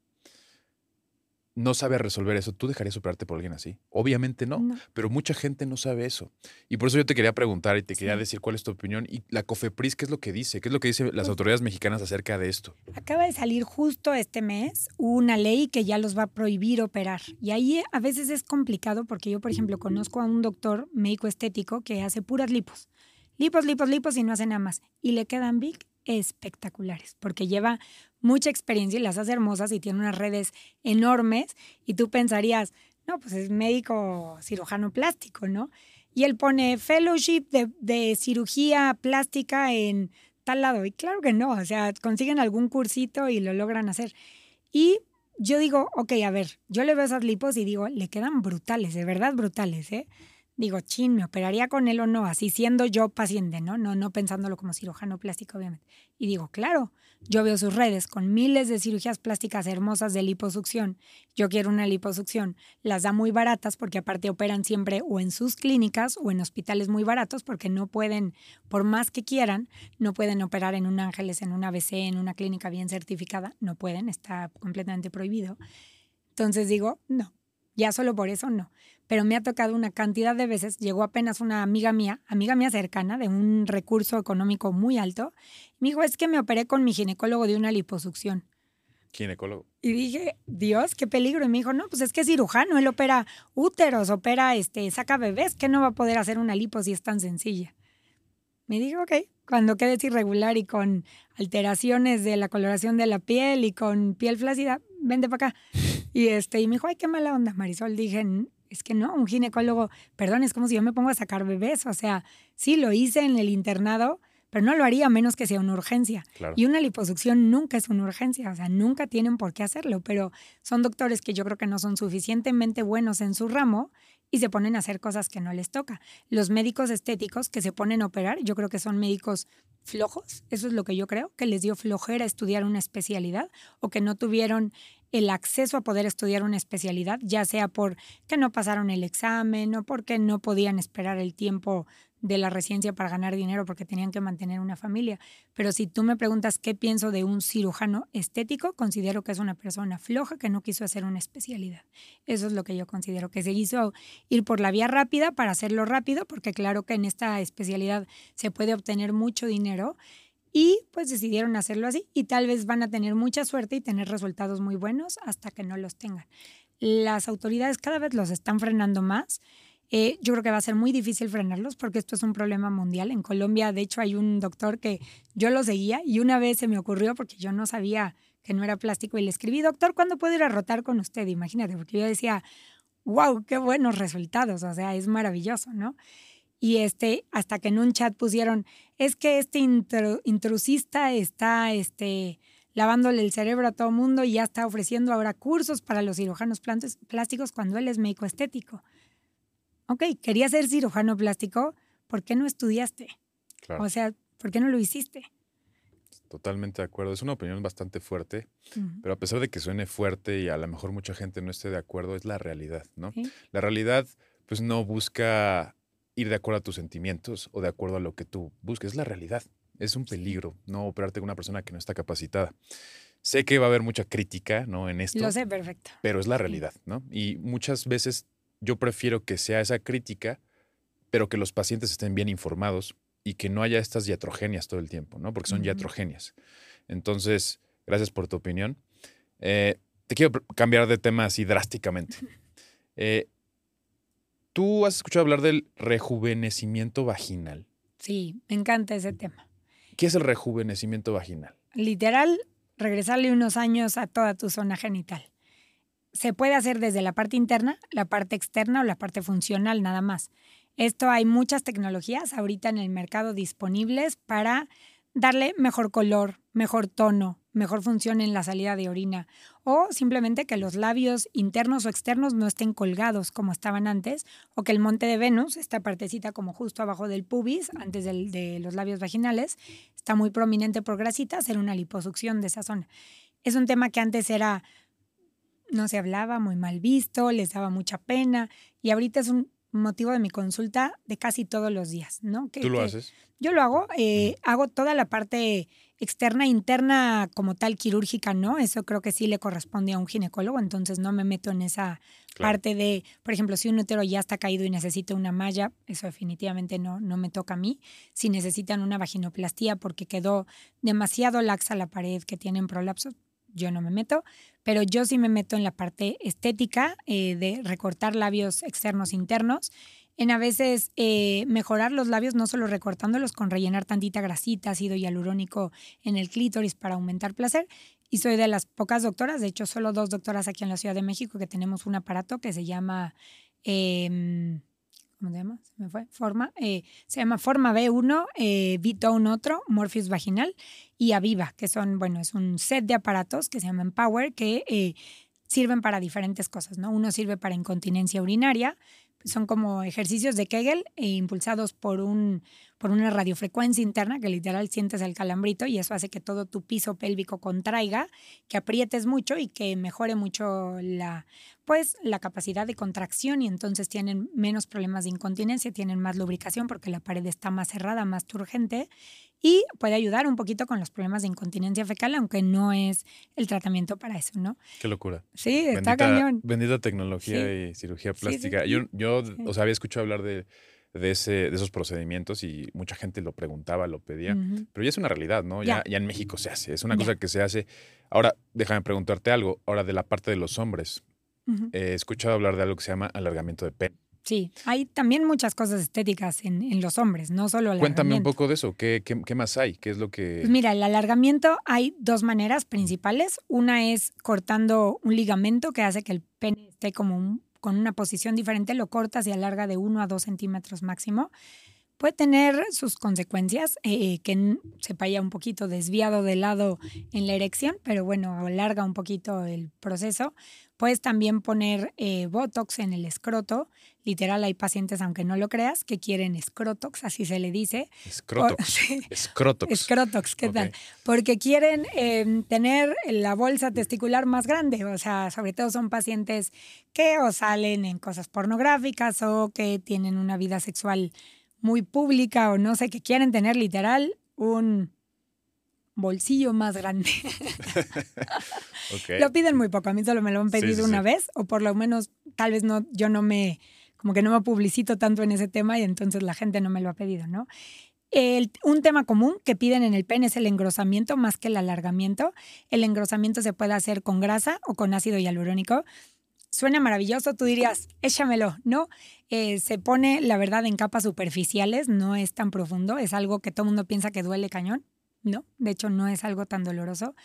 no sabe resolver eso, ¿tú dejarías operarte por alguien así? Obviamente no, No. pero mucha gente no sabe eso. Y por eso yo te quería preguntar y te quería Sí. decir cuál es tu opinión. Y la COFEPRIS, ¿qué es lo que dice? ¿Qué es lo que dicen las autoridades mexicanas acerca de esto? Acaba de salir justo este mes una ley que ya los va a prohibir operar. Y ahí a veces es complicado porque yo, por ejemplo, conozco a un doctor médico estético que hace puras lipos. Lipos, lipos, lipos y no hace nada más. Y le quedan big espectaculares porque lleva mucha experiencia y las hace hermosas y tiene unas redes enormes. Y tú pensarías, no, pues es médico cirujano plástico, ¿no? Y él pone fellowship de, cirugía plástica en tal lado. Y claro que no, o sea, consiguen algún cursito y lo logran hacer. Y yo digo, ok, a ver, yo le veo esas lipos y digo, le quedan brutales, de verdad brutales, ¿eh? Digo, chin, ¿me operaría con él o no? Así siendo yo paciente, ¿no? No, no pensándolo como cirujano plástico, obviamente. Y digo, claro, yo veo sus redes con miles de cirugías plásticas hermosas de liposucción. Yo quiero una liposucción. Las da muy baratas porque aparte operan siempre o en sus clínicas o en hospitales muy baratos porque no pueden, por más que quieran, no pueden operar en un Ángeles, en una ABC, en una clínica bien certificada. No pueden, está completamente prohibido. Entonces digo, no, ya solo por eso no. Pero me ha tocado una cantidad de veces. Llegó apenas una amiga mía, amiga mía cercana, de un recurso económico muy alto. Me dijo, es que me operé con mi ginecólogo de una liposucción. Ginecólogo. Y dije, Dios, qué peligro. Y me dijo, no, pues es que es cirujano, él opera úteros, opera, este, saca bebés, que no va a poder hacer una lipo si es tan sencilla. Me dijo, ok, cuando quedes irregular y con alteraciones de la coloración de la piel y con piel flácida, vente para acá. Y, este, y me dijo, ay, qué mala onda, Marisol. Dije, "N- es que no, un ginecólogo, perdón, es como si yo me pongo a sacar bebés. O sea, sí, lo hice en el internado, pero no lo haría a menos que sea una urgencia. Claro. Y una liposucción nunca es una urgencia, o sea, nunca tienen por qué hacerlo, pero son doctores que yo creo que no son suficientemente buenos en su ramo y se ponen a hacer cosas que no les toca. Los médicos estéticos que se ponen a operar, yo creo que son médicos flojos, eso es lo que yo creo, que les dio flojera estudiar una especialidad o que no tuvieron el acceso a poder estudiar una especialidad, ya sea por que no pasaron el examen o porque no podían esperar el tiempo de la residencia para ganar dinero porque tenían que mantener una familia. Pero si tú me preguntas qué pienso de un cirujano estético, considero que es una persona floja que no quiso hacer una especialidad. Eso es lo que yo considero, que se hizo ir por la vía rápida para hacerlo rápido, porque claro que en esta especialidad se puede obtener mucho dinero y pues decidieron hacerlo así y tal vez van a tener mucha suerte y tener resultados muy buenos hasta que no los tengan. Las autoridades cada vez los están frenando más. Eh, yo creo que va a ser muy difícil frenarlos porque esto es un problema mundial. En Colombia, de hecho, hay un doctor que yo lo seguía y una vez se me ocurrió porque yo no sabía que no era plástico y le escribí, doctor, ¿cuándo puedo ir a rotar con usted? Imagínate, porque yo decía, wow, qué buenos resultados, o sea, es maravilloso, ¿no? Y este, hasta que en un chat pusieron, es que este intru- intrusista está este, lavándole el cerebro a todo mundo y ya está ofreciendo ahora cursos para los cirujanos plásticos cuando él es médico estético. Ok, quería ser cirujano plástico, ¿por qué no estudiaste? Claro. O sea, ¿por qué no lo hiciste? Totalmente de acuerdo. Es una opinión bastante fuerte, pero a pesar de que suene fuerte y a lo mejor mucha gente no esté de acuerdo, es la realidad, ¿no? Sí. La realidad, pues no busca ir de acuerdo a tus sentimientos o de acuerdo a lo que tú busques. Es la realidad. Es un peligro no operarte con una persona que no está capacitada. Sé que va a haber mucha crítica, ¿no? En esto. Lo sé perfecto. pero es la realidad, ¿no? Y muchas veces yo prefiero que sea esa crítica, pero que los pacientes estén bien informados y que no haya estas iatrogenias todo el tiempo, ¿no? Porque son iatrogenias. Entonces, gracias por tu opinión. Eh, te quiero cambiar de tema así drásticamente. <laughs> Eh, ¿Tú has escuchado hablar del rejuvenecimiento vaginal? Sí, me encanta ese tema. ¿Qué es el rejuvenecimiento vaginal? Literal, regresarle unos años a toda tu zona genital. Se puede hacer desde la parte interna, la parte externa o la parte funcional nada más. Esto hay muchas tecnologías ahorita en el mercado disponibles para darle mejor color, mejor tono, mejor función en la salida de orina o simplemente que los labios internos o externos no estén colgados como estaban antes o que el monte de Venus, esta partecita como justo abajo del pubis, antes del- de los labios vaginales, está muy prominente por grasita, hacer una liposucción de esa zona. Es un tema que antes era no se hablaba, muy mal visto, les daba mucha pena y ahorita es un motivo de mi consulta de casi todos los días, ¿no? ¿Tú lo haces? Yo lo hago, eh, hago toda la parte externa, interna como tal quirúrgica, ¿no? Eso creo que sí le corresponde a un ginecólogo, entonces no me meto en esa parte de, por ejemplo, si un útero ya está caído y necesita una malla, eso definitivamente no, no me toca a mí. Si necesitan una vaginoplastía porque quedó demasiado laxa la pared, que tienen prolapsos, yo no me meto, pero yo sí me meto en la parte estética eh, de recortar labios externos internos, en a veces eh, mejorar los labios no solo recortándolos con rellenar tantita grasita, ácido hialurónico en el clítoris para aumentar placer. Y soy de las pocas doctoras, de hecho solo dos doctoras aquí en la Ciudad de México que tenemos un aparato que se llama... Em, ¿cómo se llama? Se me fue. Forma. Eh, se llama Forma B1, eh, un otro, Morpheus vaginal y Aviva, que son, bueno, es un set de aparatos que se llaman Power que eh, sirven para diferentes cosas, ¿no? Uno sirve para incontinencia urinaria, son como ejercicios de Kegel e impulsados por, un, por una radiofrecuencia interna que literal sientes el calambrito y eso hace que todo tu piso pélvico contraiga, que aprietes mucho y que mejore mucho la, pues, la capacidad de contracción y entonces tienen menos problemas de incontinencia, tienen más lubricación porque la pared está más cerrada, más turgente y puede ayudar un poquito con los problemas de incontinencia fecal, aunque no es el tratamiento para eso, ¿no? Qué locura. Sí, está cañón. Bendita tecnología y cirugía plástica. yo, yo o sea, había escuchado hablar de, de, ese, de esos procedimientos y mucha gente lo preguntaba, lo pedía, pero ya es una realidad, ¿no? Ya, ya, en México se hace, es una cosa que se hace. Ahora, déjame preguntarte algo, ahora de la parte de los hombres. he escuchado hablar de algo que se llama alargamiento de pene. Sí, hay también muchas cosas estéticas en, en los hombres, no solo alargamiento. Cuéntame un poco de eso, ¿Qué, ¿qué, qué, más hay? ¿Qué es lo que...? Pues mira, el alargamiento hay dos maneras principales. Una es cortando un ligamento que hace que el pene esté como con una posición diferente, lo cortas y alarga de 1 a 2 centímetros máximo puede tener sus consecuencias, eh, que se vaya un poquito desviado de lado en la erección, pero bueno, alarga un poquito el proceso. Puedes también poner eh, Botox en el escroto. Literal, hay pacientes, aunque no lo creas, que quieren escrotox, así se le dice. Escrotox. <laughs> Escrotox. Escrotox, ¿qué tal? Porque quieren em, tener la bolsa testicular más grande. O sea, sobre todo son pacientes que o salen en cosas pornográficas o que tienen una vida sexual muy pública o no sé, que quieren tener literal un bolsillo más grande. <laughs> Lo piden muy poco, a mí solo me lo han pedido una vez o por lo menos tal vez no, yo no me, como que no me publicito tanto en ese tema y entonces la gente no me lo ha pedido, ¿no? un tema común que piden en el pene es el engrosamiento más que el alargamiento. El engrosamiento se puede hacer con grasa o con ácido hialurónico suena maravilloso, tú dirías, échamelo, ¿no? Eh, se pone, la verdad, en capas superficiales, no es tan profundo, es algo que todo mundo piensa que duele cañón, ¿no? De hecho, no es algo tan doloroso,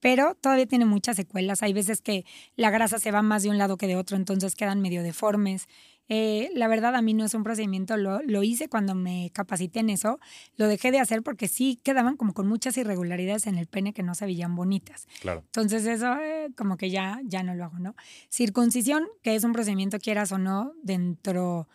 pero todavía tiene muchas secuelas. Hay veces que la grasa se va más de un lado que de otro, entonces quedan medio deformes. Eh, la verdad, a mí no es un procedimiento, lo, lo, hice cuando me capacité en eso, lo dejé de hacer porque sí quedaban como con muchas irregularidades en el pene que no se veían bonitas. Claro. Entonces eso eh, como que ya, ya no lo hago, ¿no? Circuncisión, que es un procedimiento quieras o no dentro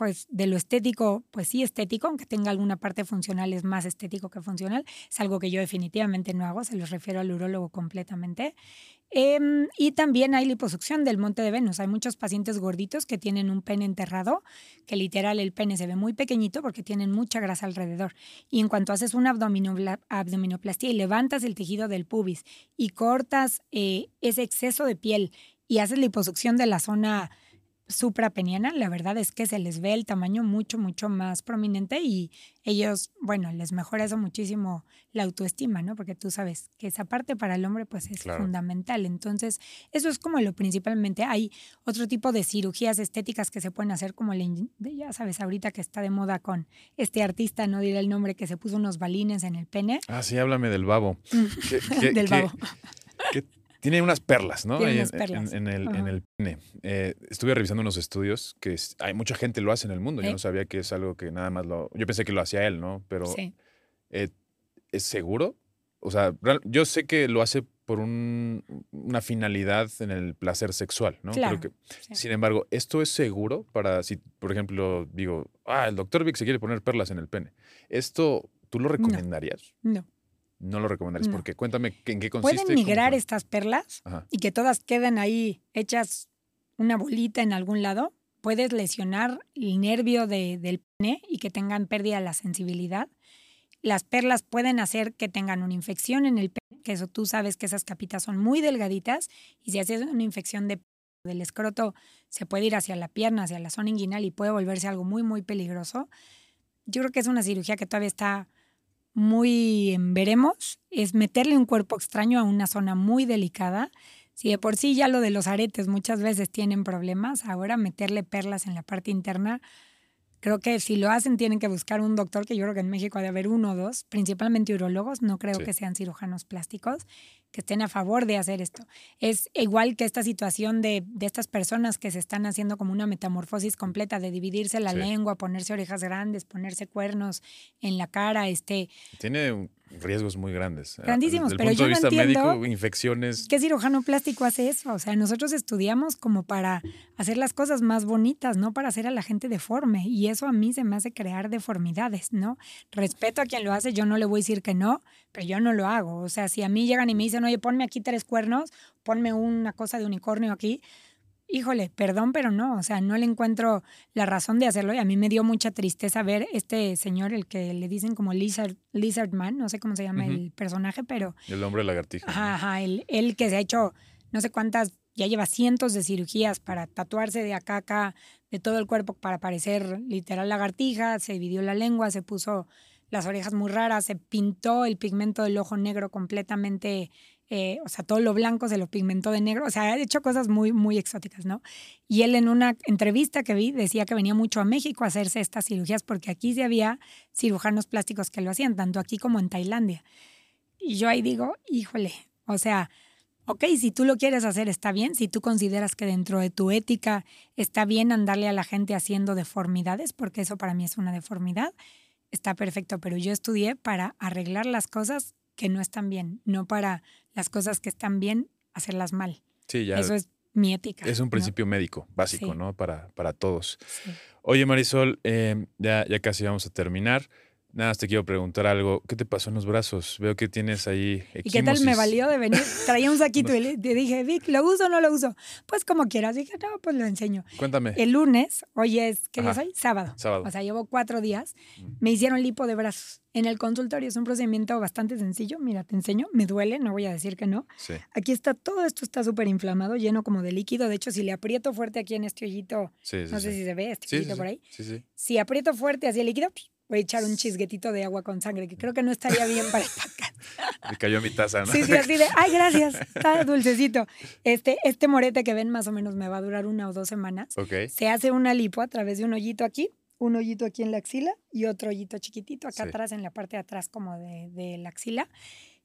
pues de lo estético, pues sí estético, aunque tenga alguna parte funcional, es más estético que funcional. Es algo que yo definitivamente no hago, se los refiero al urólogo completamente. Em, y también hay liposucción del monte de Venus. Hay muchos pacientes gorditos que tienen un pene enterrado, que literal el pene se ve muy pequeñito porque tienen mucha grasa alrededor. Y en cuanto haces una abdominoplastía y levantas el tejido del pubis y cortas eh, ese exceso de piel y haces liposucción de la zona suprapeniana, la verdad es que se les ve el tamaño mucho, mucho más prominente y ellos, bueno, les mejora eso muchísimo la autoestima, ¿no? Porque tú sabes que esa parte para el hombre pues es fundamental. Entonces, eso es como lo principalmente. Hay otro tipo de cirugías estéticas que se pueden hacer como, ya sabes, ahorita que está de moda con este artista, no diré el nombre, que se puso unos balines en el pene. Ah, sí, háblame del babo. <laughs> del babo. Tiene unas perlas, ¿no? Tiene unas perlas. En, el, en, el, pene. Eh, estuve revisando unos estudios que hay mucha gente lo hace en el mundo. Yo no sabía que es algo que nada más lo. Yo pensé que lo hacía él, ¿no? Pero. Sí. Eh, ¿Es seguro? O sea, yo sé que lo hace por un, una finalidad en el placer sexual, ¿no? Claro, que, Sin embargo, ¿esto es seguro para si, por ejemplo, digo, ah, el doctor Vic se quiere poner perlas en el pene? ¿Esto tú lo recomendarías? no. no lo recomendarías. No. ¿Por qué? Cuéntame en qué consiste. Pueden migrar estas perlas Ajá. y que todas queden ahí hechas una bolita en algún lado. Puedes lesionar el nervio de- del pene y que tengan pérdida de la sensibilidad. Las perlas pueden hacer que tengan una infección en el pene, que eso tú sabes que esas capitas son muy delgaditas y si haces una infección de del escroto se puede ir hacia la pierna, hacia la zona inguinal y puede volverse algo muy, muy peligroso. Yo creo que es una cirugía que todavía está muy en veremos, es meterle un cuerpo extraño a una zona muy delicada. Si de por sí ya lo de los aretes muchas veces tienen problemas, ahora meterle perlas en la parte interna, creo que si lo hacen tienen que buscar un doctor, que yo creo que en México ha de haber uno o dos, principalmente urólogos, no creo Sí. que sean cirujanos plásticos, que estén a favor de hacer esto. Es igual que esta situación de, de estas personas que se están haciendo como una metamorfosis completa, de dividirse la Sí. lengua, ponerse orejas grandes, ponerse cuernos en la cara, este, Tiene un- riesgos muy grandes. Grandísimos, Desde el pero punto yo de no vista entiendo médico, infecciones. ¿Qué cirujano plástico hace eso? O sea, nosotros estudiamos como para hacer las cosas más bonitas, no para hacer a la gente deforme. Y eso a mí se me hace crear deformidades, ¿no? Respeto a quien lo hace, yo no le voy a decir que no, pero yo no lo hago. O sea, si a mí llegan y me dicen, oye, ponme aquí tres cuernos, ponme una cosa de unicornio aquí, híjole, perdón, pero no, o sea, no le encuentro la razón de hacerlo y a mí me dio mucha tristeza ver este señor, el que le dicen como Lizard, Lizard Man, no sé cómo se llama el personaje, pero El hombre lagartija. Ajá, ajá, él, él que se ha hecho no sé cuántas, ya lleva cientos de cirugías para tatuarse de acá a acá, de todo el cuerpo para parecer literal lagartija, se dividió la lengua, se puso las orejas muy raras, se pintó el pigmento del ojo negro completamente, eh, o sea, todo lo blanco se lo pigmentó de negro, o sea, ha hecho cosas muy, muy exóticas, ¿no? Y él en una entrevista que vi decía que venía mucho a México a hacerse estas cirugías porque aquí sí había cirujanos plásticos que lo hacían, tanto aquí como en Tailandia. Y yo ahí digo, híjole, o sea, ok, si tú lo quieres hacer está bien, si tú consideras que dentro de tu ética está bien andarle a la gente haciendo deformidades, porque eso para mí es una deformidad, está perfecto, pero yo estudié para arreglar las cosas que no están bien, no para las cosas que están bien hacerlas mal. Sí, ya. Eso es mi ética. es un ¿no? principio médico básico, Sí. ¿no? Para, para todos. Sí. Oye, Marisol, eh, ya, ya casi vamos a terminar. Nada más te quiero preguntar algo. ¿Qué te pasó en los brazos? Veo que tienes ahí ¿Y qué tal me equimosis. valió de venir? Traía un saquito y le te dije, Vic, ¿lo uso o no lo uso? Pues como quieras. Dije, no, pues lo enseño. Cuéntame. El lunes, hoy es, ¿qué día hoy? Sábado. Sábado. O sea, llevo cuatro días. Mm. Me hicieron lipo de brazos. En el consultorio es un procedimiento bastante sencillo. Mira, te enseño. Me duele, no voy a decir que no. Sí. Aquí está, todo esto está súper inflamado, lleno como de líquido. De hecho, si le aprieto fuerte aquí en este hollito, Sí, sí, no sé si se ve este hoyito por ahí. Sí, sí. Si aprieto fuerte así el líquido, voy a echar un chisguetito de agua con sangre, que creo que no estaría bien para el podcast. Me cayó mi taza, ¿no? Sí, sí, así de, ay, gracias, <laughs> está dulcecito. Este, este morete que ven más o menos me va a durar una o dos semanas. ok. Se hace una lipo a través de un hoyito aquí, un hoyito aquí en la axila y otro hoyito chiquitito acá Sí. atrás, en la parte de atrás como de, de la axila.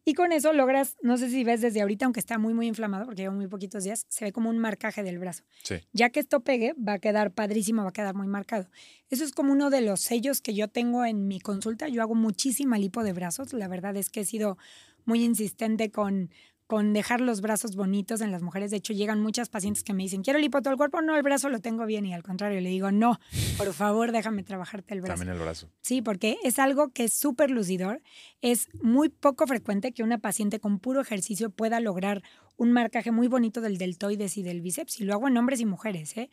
Y con eso logras, no sé si ves desde ahorita, aunque está muy, muy inflamado, porque llevo muy poquitos días, se ve como un marcaje del brazo. Sí. Ya que esto pegue, va a quedar padrísimo, va a quedar muy marcado. Eso es como uno de los sellos que yo tengo en mi consulta. Yo hago muchísima lipo de brazos. La verdad es que he sido muy insistente con, con dejar los brazos bonitos en las mujeres. De hecho, llegan muchas pacientes que me dicen, quiero lipo todo el cuerpo. No, el brazo lo tengo bien. Y al contrario, le digo, no, por favor, déjame trabajarte el brazo. También el brazo. Sí, porque es algo que es súper lucidor. Es muy poco frecuente que una paciente con puro ejercicio pueda lograr un marcaje muy bonito del deltoides y del bíceps. Y lo hago en hombres y mujeres, ¿eh?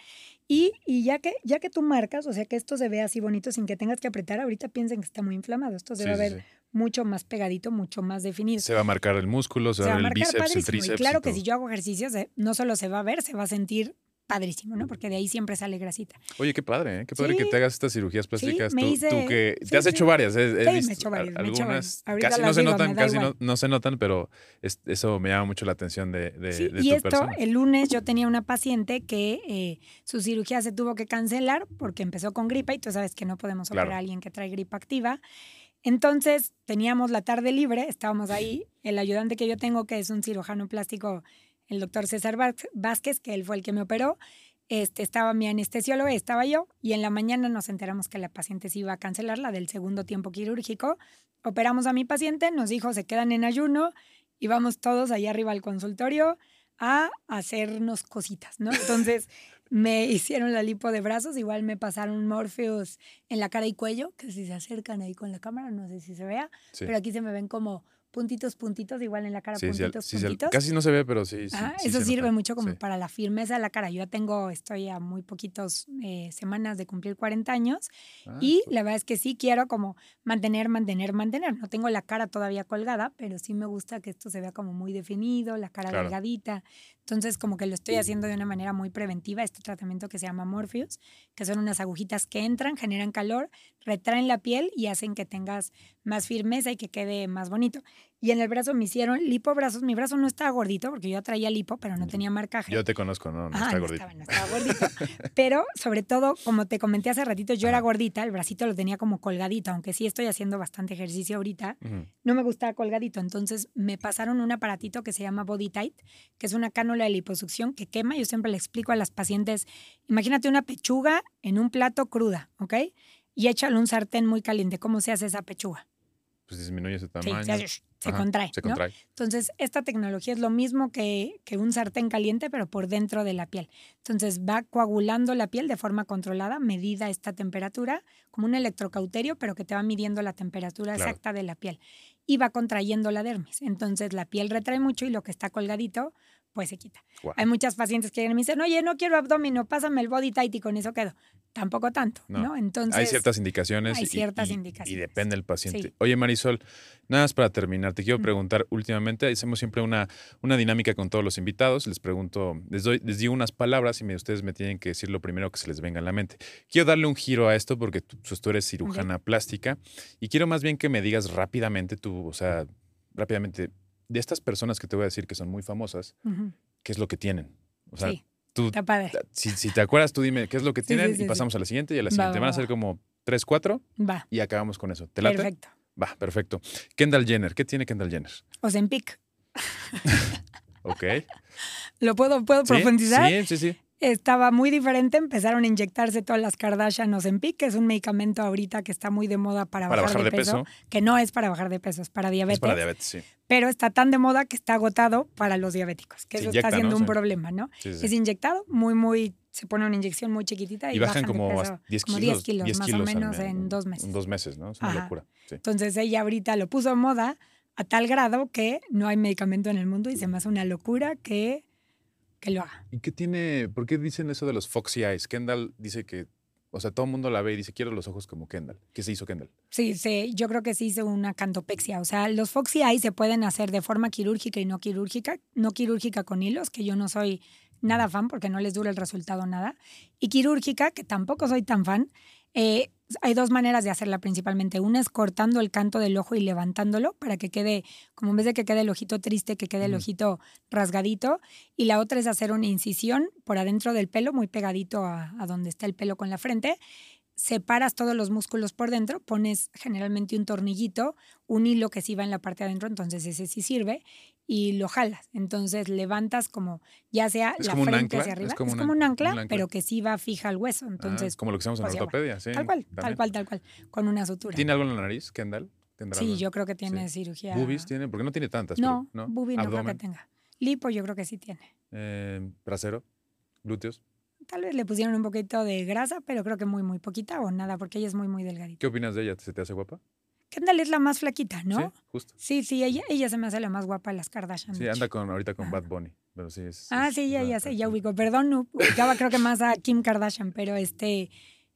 Y, y ya, que, ya que tú marcas, o sea, que esto se ve así bonito sin que tengas que apretar, ahorita piensen que está muy inflamado. Esto se Sí, va a sí, ver sí. Mucho más pegadito, mucho más definido. Se va a marcar el músculo, se, va a ver el bíceps, el padrísimo. tríceps. Y claro y que si yo hago ejercicios, eh, no solo se va a ver, se va a sentir padrísimo, ¿no? Porque de ahí siempre sale grasita. Oye, qué padre, ¿eh? Qué padre que Sí. te hagas estas cirugías plásticas. me tú, hice- tú que te sí, has sí. hecho varias. He, he Sí, me he hecho varias, a- me he hecho algunas. varias. Ahorita Casi no se digo, notan, casi no, no se notan, pero es- eso me llama mucho la atención de, de, Sí, de y tu esto, persona. el lunes yo tenía una paciente que eh, su cirugía se tuvo que cancelar porque empezó con gripa y tú sabes que no podemos operar Claro. a alguien que trae gripa activa. Entonces teníamos la tarde libre, estábamos ahí, el ayudante que yo tengo, que es un cirujano plástico, el doctor César Vázquez, que él fue el que me operó, este, estaba mi anestesiólogo, estaba yo, y en la mañana nos enteramos que la paciente se iba a cancelar, la del segundo tiempo quirúrgico. Operamos a mi paciente, nos dijo, se quedan en ayuno, y vamos todos allá arriba al consultorio a hacernos cositas, ¿no? Entonces me hicieron la lipo de brazos, igual me pasaron Morpheus en la cara y cuello, que si se acercan ahí con la cámara, no sé si se vea, Sí. pero aquí se me ven como puntitos, puntitos, igual en la cara, Sí, puntitos, sí, puntitos. casi no se ve, pero sí. Ajá, eso sirve nota. mucho como para la firmeza de la cara. Yo ya tengo, estoy a muy poquitos eh, semanas de cumplir 40 años Ah, y pues, la verdad es que sí quiero como mantener, mantener, mantener. No tengo la cara todavía colgada, pero sí me gusta que esto se vea como muy definido, la cara Claro. delgadita. Entonces como que lo estoy haciendo de una manera muy preventiva, este tratamiento que se llama Morpheus, que son unas agujitas que entran, generan calor, retraen la piel y hacen que tengas más firmeza y que quede más bonito. Y en el brazo me hicieron lipobrazos. Mi brazo no estaba gordito porque yo traía lipo, pero no tenía marcaje. Yo te conozco, no, no Ajá, está no gordito. estaba, no estaba gordito. <laughs> Pero sobre todo, como te comenté hace ratito, yo era gordita, el bracito lo tenía como colgadito, aunque sí estoy haciendo bastante ejercicio ahorita, no me gustaba colgadito. Entonces me pasaron un aparatito que se llama Body Tight, que es una cánula de liposucción que quema. Yo siempre le explico a las pacientes, imagínate una pechuga en un plato cruda, ¿ok? Y échale un sartén muy caliente. ¿Cómo se hace esa pechuga? Pues disminuye Sí, tamaño. se, hace- se Ajá, contrae. Se ¿no? contrae. Entonces, esta tecnología es lo mismo que, que un sartén caliente, pero por dentro de la piel. Entonces, va coagulando la piel de forma controlada, medida esta temperatura, como un electrocauterio, pero que te va midiendo la temperatura Claro. exacta de la piel. Y va contrayendo la dermis. Entonces, la piel retrae mucho y lo que está colgadito, pues se quita. Hay muchas pacientes que me dicen, oye, no quiero abdomen, pásame el body tight y con eso quedo. Tampoco tanto, No. ¿no? Entonces, hay ciertas indicaciones. hay ciertas y- indicaciones. Y depende del paciente. Sí. Oye, Marisol, nada más para terminar, te quiero Mm. preguntar últimamente, hacemos siempre una, una dinámica con todos los invitados. Les pregunto, les, doy, les digo unas palabras y me- ustedes me tienen que decir lo primero que se les venga a la mente. Quiero darle un giro a esto porque tú, pues, tú eres cirujana plástica y quiero más bien que me digas rápidamente, tú, o sea, rápidamente, de estas personas que te voy a decir que son muy famosas, ¿qué es lo que tienen? O sea, sí, tú, si, si te acuerdas, tú dime qué es lo que Sí, tienen sí, y pasamos a la siguiente y a la siguiente. va, Van a ser como tres, cuatro Va, y acabamos con eso. ¿Te late? perfecto. Va, perfecto. Kendall Jenner, ¿qué tiene Kendall Jenner? Ozempic. <laughs> Ok. ¿Lo puedo, puedo profundizar? Sí, sí, sí. Estaba muy diferente. Empezaron a inyectarse todas las Kardashian Ozempic, que es un medicamento ahorita que está muy de moda para, Para bajar, bajar de, de peso, peso. que no es para bajar de peso, es para diabetes. Es para diabetes, sí. Pero está tan de moda que está agotado para los diabéticos, que Se eso inyecta, está siendo ¿no? un Sí. problema, ¿no? sí, sí. Es inyectado, muy, muy, se pone una inyección muy chiquitita y, Y bajan de como peso hasta 10 como kilos. 10 kilos, 10 más kilos o menos en dos meses. En dos meses, ¿no? Es una Ajá. locura. Sí. Entonces ella ahorita lo puso de moda a tal grado que no hay medicamento en el mundo y se me hace una locura que, que lo haga. ¿Y qué tiene, por qué dicen eso de los foxy eyes? Kendall dice que, o sea, todo el mundo la ve y dice, quiero los ojos como Kendall. ¿Qué se hizo Kendall? Sí, sí, yo creo que sí hizo una cantopexia. O sea, los Foxy Eyes se pueden hacer de forma quirúrgica y no quirúrgica. No quirúrgica con hilos, que yo no soy nada fan porque no les dura el resultado nada. Y quirúrgica, que tampoco soy tan fan. Eh, hay dos maneras de hacerla principalmente. Una es cortando el canto del ojo y levantándolo para que quede, como en vez de que quede el ojito triste, que quede el ojito rasgadito. Y la otra es hacer una incisión por adentro del pelo, muy pegadito a, a donde está el pelo con la frente separas todos los músculos por dentro, pones generalmente un tornillito, un hilo que sí va en la parte de adentro, entonces ese sí sirve, y lo jalas. Entonces levantas como, ya sea ¿Es la frente ancla? hacia ¿Es arriba. Es como como, una- un, ancla, un ancla? pero que sí va fija al hueso. Entonces, Ah, como lo que usamos en pues, igual. ortopedia, sí. tal cual, tal cual, tal cual, con una sutura. ¿Tiene algo en la nariz, Kendall? ¿Tendrá Sí, algo? yo creo que tiene Sí. cirugía. ¿Boobies tiene? Porque no tiene tantas. No, pero, boobie no creo que tenga. Lipo yo creo que sí tiene. eh, trasero, glúteos. Tal vez le pusieron un poquito de grasa, pero creo que muy, muy poquita o nada, porque ella es muy, muy delgadita. ¿Qué opinas de ella? ¿Se te hace guapa? Kendall es la más flaquita, ¿no? Sí, justo. Sí, sí, ella, ella se me hace la más guapa de las Kardashian. Sí, anda con, ahorita con Ajá. Bad Bunny. Pero sí, es, Ah, es- sí, ya, ya la- sé, ya ubico. Perdón, ubicaba creo que más a Kim Kardashian, pero este,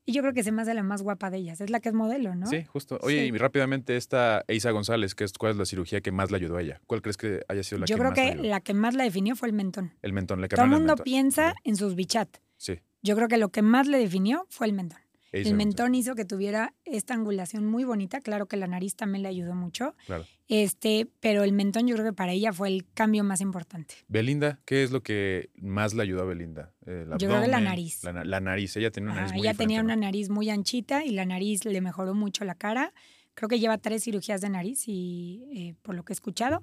y yo creo que se me hace la más guapa de ellas. Es la que es modelo, ¿no? Sí, justo. Oye, Sí. y rápidamente esta Eisa González, que es, ¿cuál es la cirugía que más le ayudó a ella? ¿Cuál crees que haya sido la yo que creo más le que ayudó? la que más la definió fue el mentón. El mentón, le Todo el mundo piensa en sus bichat. Sí. Yo creo que lo que más le definió fue el mentón. El mentón hizo que tuviera esta angulación muy bonita. Claro que la nariz también le ayudó mucho. Claro. Este, pero el mentón yo creo que para ella fue el cambio más importante. Belinda, ¿qué es lo que más le ayudó a Belinda? El Yo creo que la nariz. La, na- la nariz, ella tiene una nariz muy ella tenía una ¿no? nariz muy anchita y la nariz le mejoró mucho la cara. Creo que lleva tres cirugías de nariz y eh, por lo que he escuchado,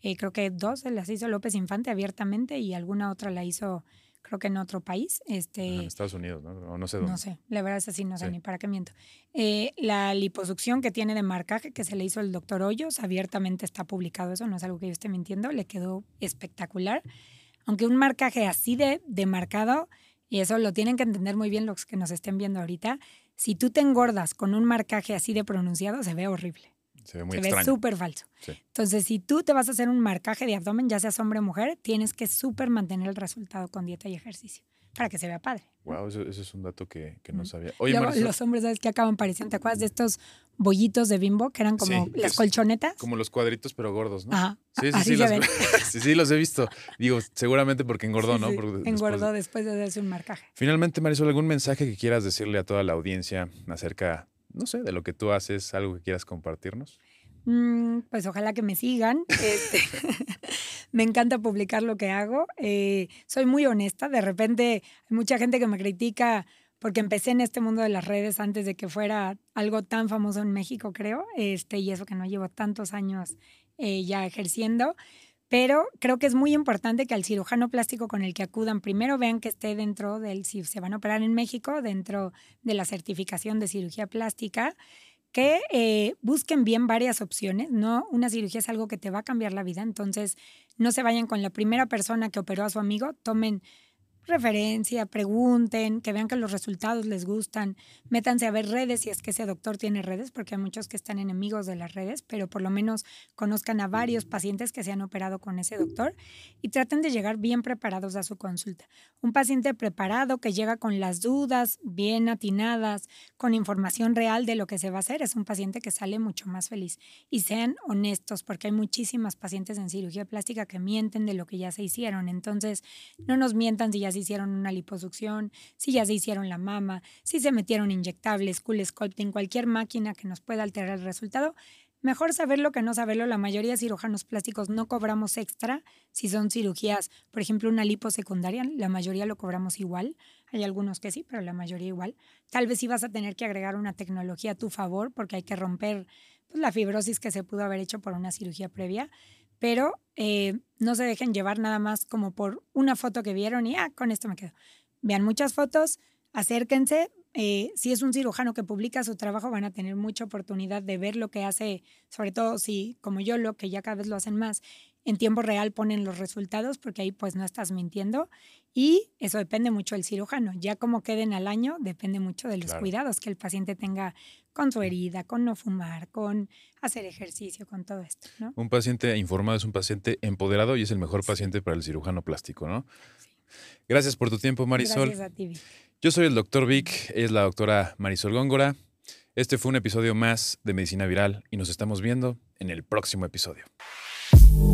eh, creo que dos las hizo López Infante abiertamente y alguna otra la hizo, creo que en otro país. Este, en Estados Unidos, ¿no? O no sé dónde. no sé, la verdad es así, no sé Sí. ni para qué miento. Eh, la liposucción que tiene de marcaje que se le hizo el doctor Hoyos, abiertamente está publicado eso, no es algo que yo esté mintiendo, le quedó espectacular. Aunque un marcaje así de, de marcado, y eso lo tienen que entender muy bien los que nos estén viendo ahorita, si tú te engordas con un marcaje así de pronunciado, se ve horrible. Se ve muy se ve extraño. súper falso. Sí. Entonces, si tú te vas a hacer un marcaje de abdomen, ya seas hombre o mujer, tienes que súper mantener el resultado con dieta y ejercicio para que se vea padre. Wow, eso, eso es un dato que, que no sabía. Oye, Luego, los hombres, ¿sabes qué acaban pareciendo? ¿Te acuerdas de estos bollitos de bimbo que eran como Sí, las colchonetas? como los cuadritos pero gordos, ¿no? Ajá. Sí, sí, sí, los, <laughs> sí, sí, los he visto. Digo, seguramente porque engordó, ¿no? Porque después- Engordó después de hacerse un marcaje. Finalmente, Marisol, ¿algún mensaje que quieras decirle a toda la audiencia acerca, no sé, de lo que tú haces, algo que quieras compartirnos? Mm, pues ojalá que me sigan. <laughs> Este, <laughs> me encanta publicar lo que hago. Eh, soy muy honesta. De repente hay mucha gente que me critica porque empecé en este mundo de las redes antes de que fuera algo tan famoso en México, creo. Este, y eso que no llevo tantos años eh, ya ejerciendo. Pero creo que es muy importante que al cirujano plástico con el que acudan primero vean que esté dentro del, si se van a operar en México, dentro de la certificación de cirugía plástica que eh, busquen bien varias opciones, ¿no? Una cirugía es algo que te va a cambiar la vida, entonces no se vayan con la primera persona que operó a su amigo, tomen referencia, pregunten, que vean que los resultados les gustan, métanse a ver redes si es que ese doctor tiene redes, porque hay muchos que están enemigos de las redes, pero por lo menos conozcan a varios pacientes que se han operado con ese doctor y traten de llegar bien preparados a su consulta. Un paciente preparado que llega con las dudas bien atinadas, con información real de lo que se va a hacer, es un paciente que sale mucho más feliz. Y sean honestos, porque hay muchísimas pacientes en cirugía plástica que mienten de lo que ya se hicieron. Entonces, no nos mientan si ya hicieron una liposucción, si ya se hicieron la mama, si se metieron inyectables, cool sculpting, cualquier máquina que nos pueda alterar el resultado. Mejor saberlo que no saberlo. La mayoría de cirujanos plásticos no cobramos extra si son cirugías, por ejemplo, una lipo secundaria. La mayoría lo cobramos igual. Hay algunos que sí, pero la mayoría igual. Tal vez sí vas a tener que agregar una tecnología a tu favor porque hay que romper pues, la fibrosis que se pudo haber hecho por una cirugía previa. Pero eh, no se dejen llevar nada más como por una foto que vieron y, ah, con esto me quedo. Vean muchas fotos, acérquense. Eh, si es un cirujano que publica su trabajo, van a tener mucha oportunidad de ver lo que hace, sobre todo si, como yo, lo que ya cada vez lo hacen más, en tiempo real ponen los resultados, porque ahí pues no estás mintiendo. Y eso depende mucho del cirujano. Ya como queden al año, depende mucho de los Claro. cuidados que el paciente tenga con su herida, con no fumar, con hacer ejercicio, con todo esto, ¿no? Un paciente informado es un paciente empoderado y es el mejor paciente para el cirujano plástico, ¿no? Gracias por tu tiempo, Marisol. Gracias a ti. Vic. Yo soy el doctor Vic, es la doctora Marisol Góngora. Este fue un episodio más de Medicina Viral y nos estamos viendo en el próximo episodio.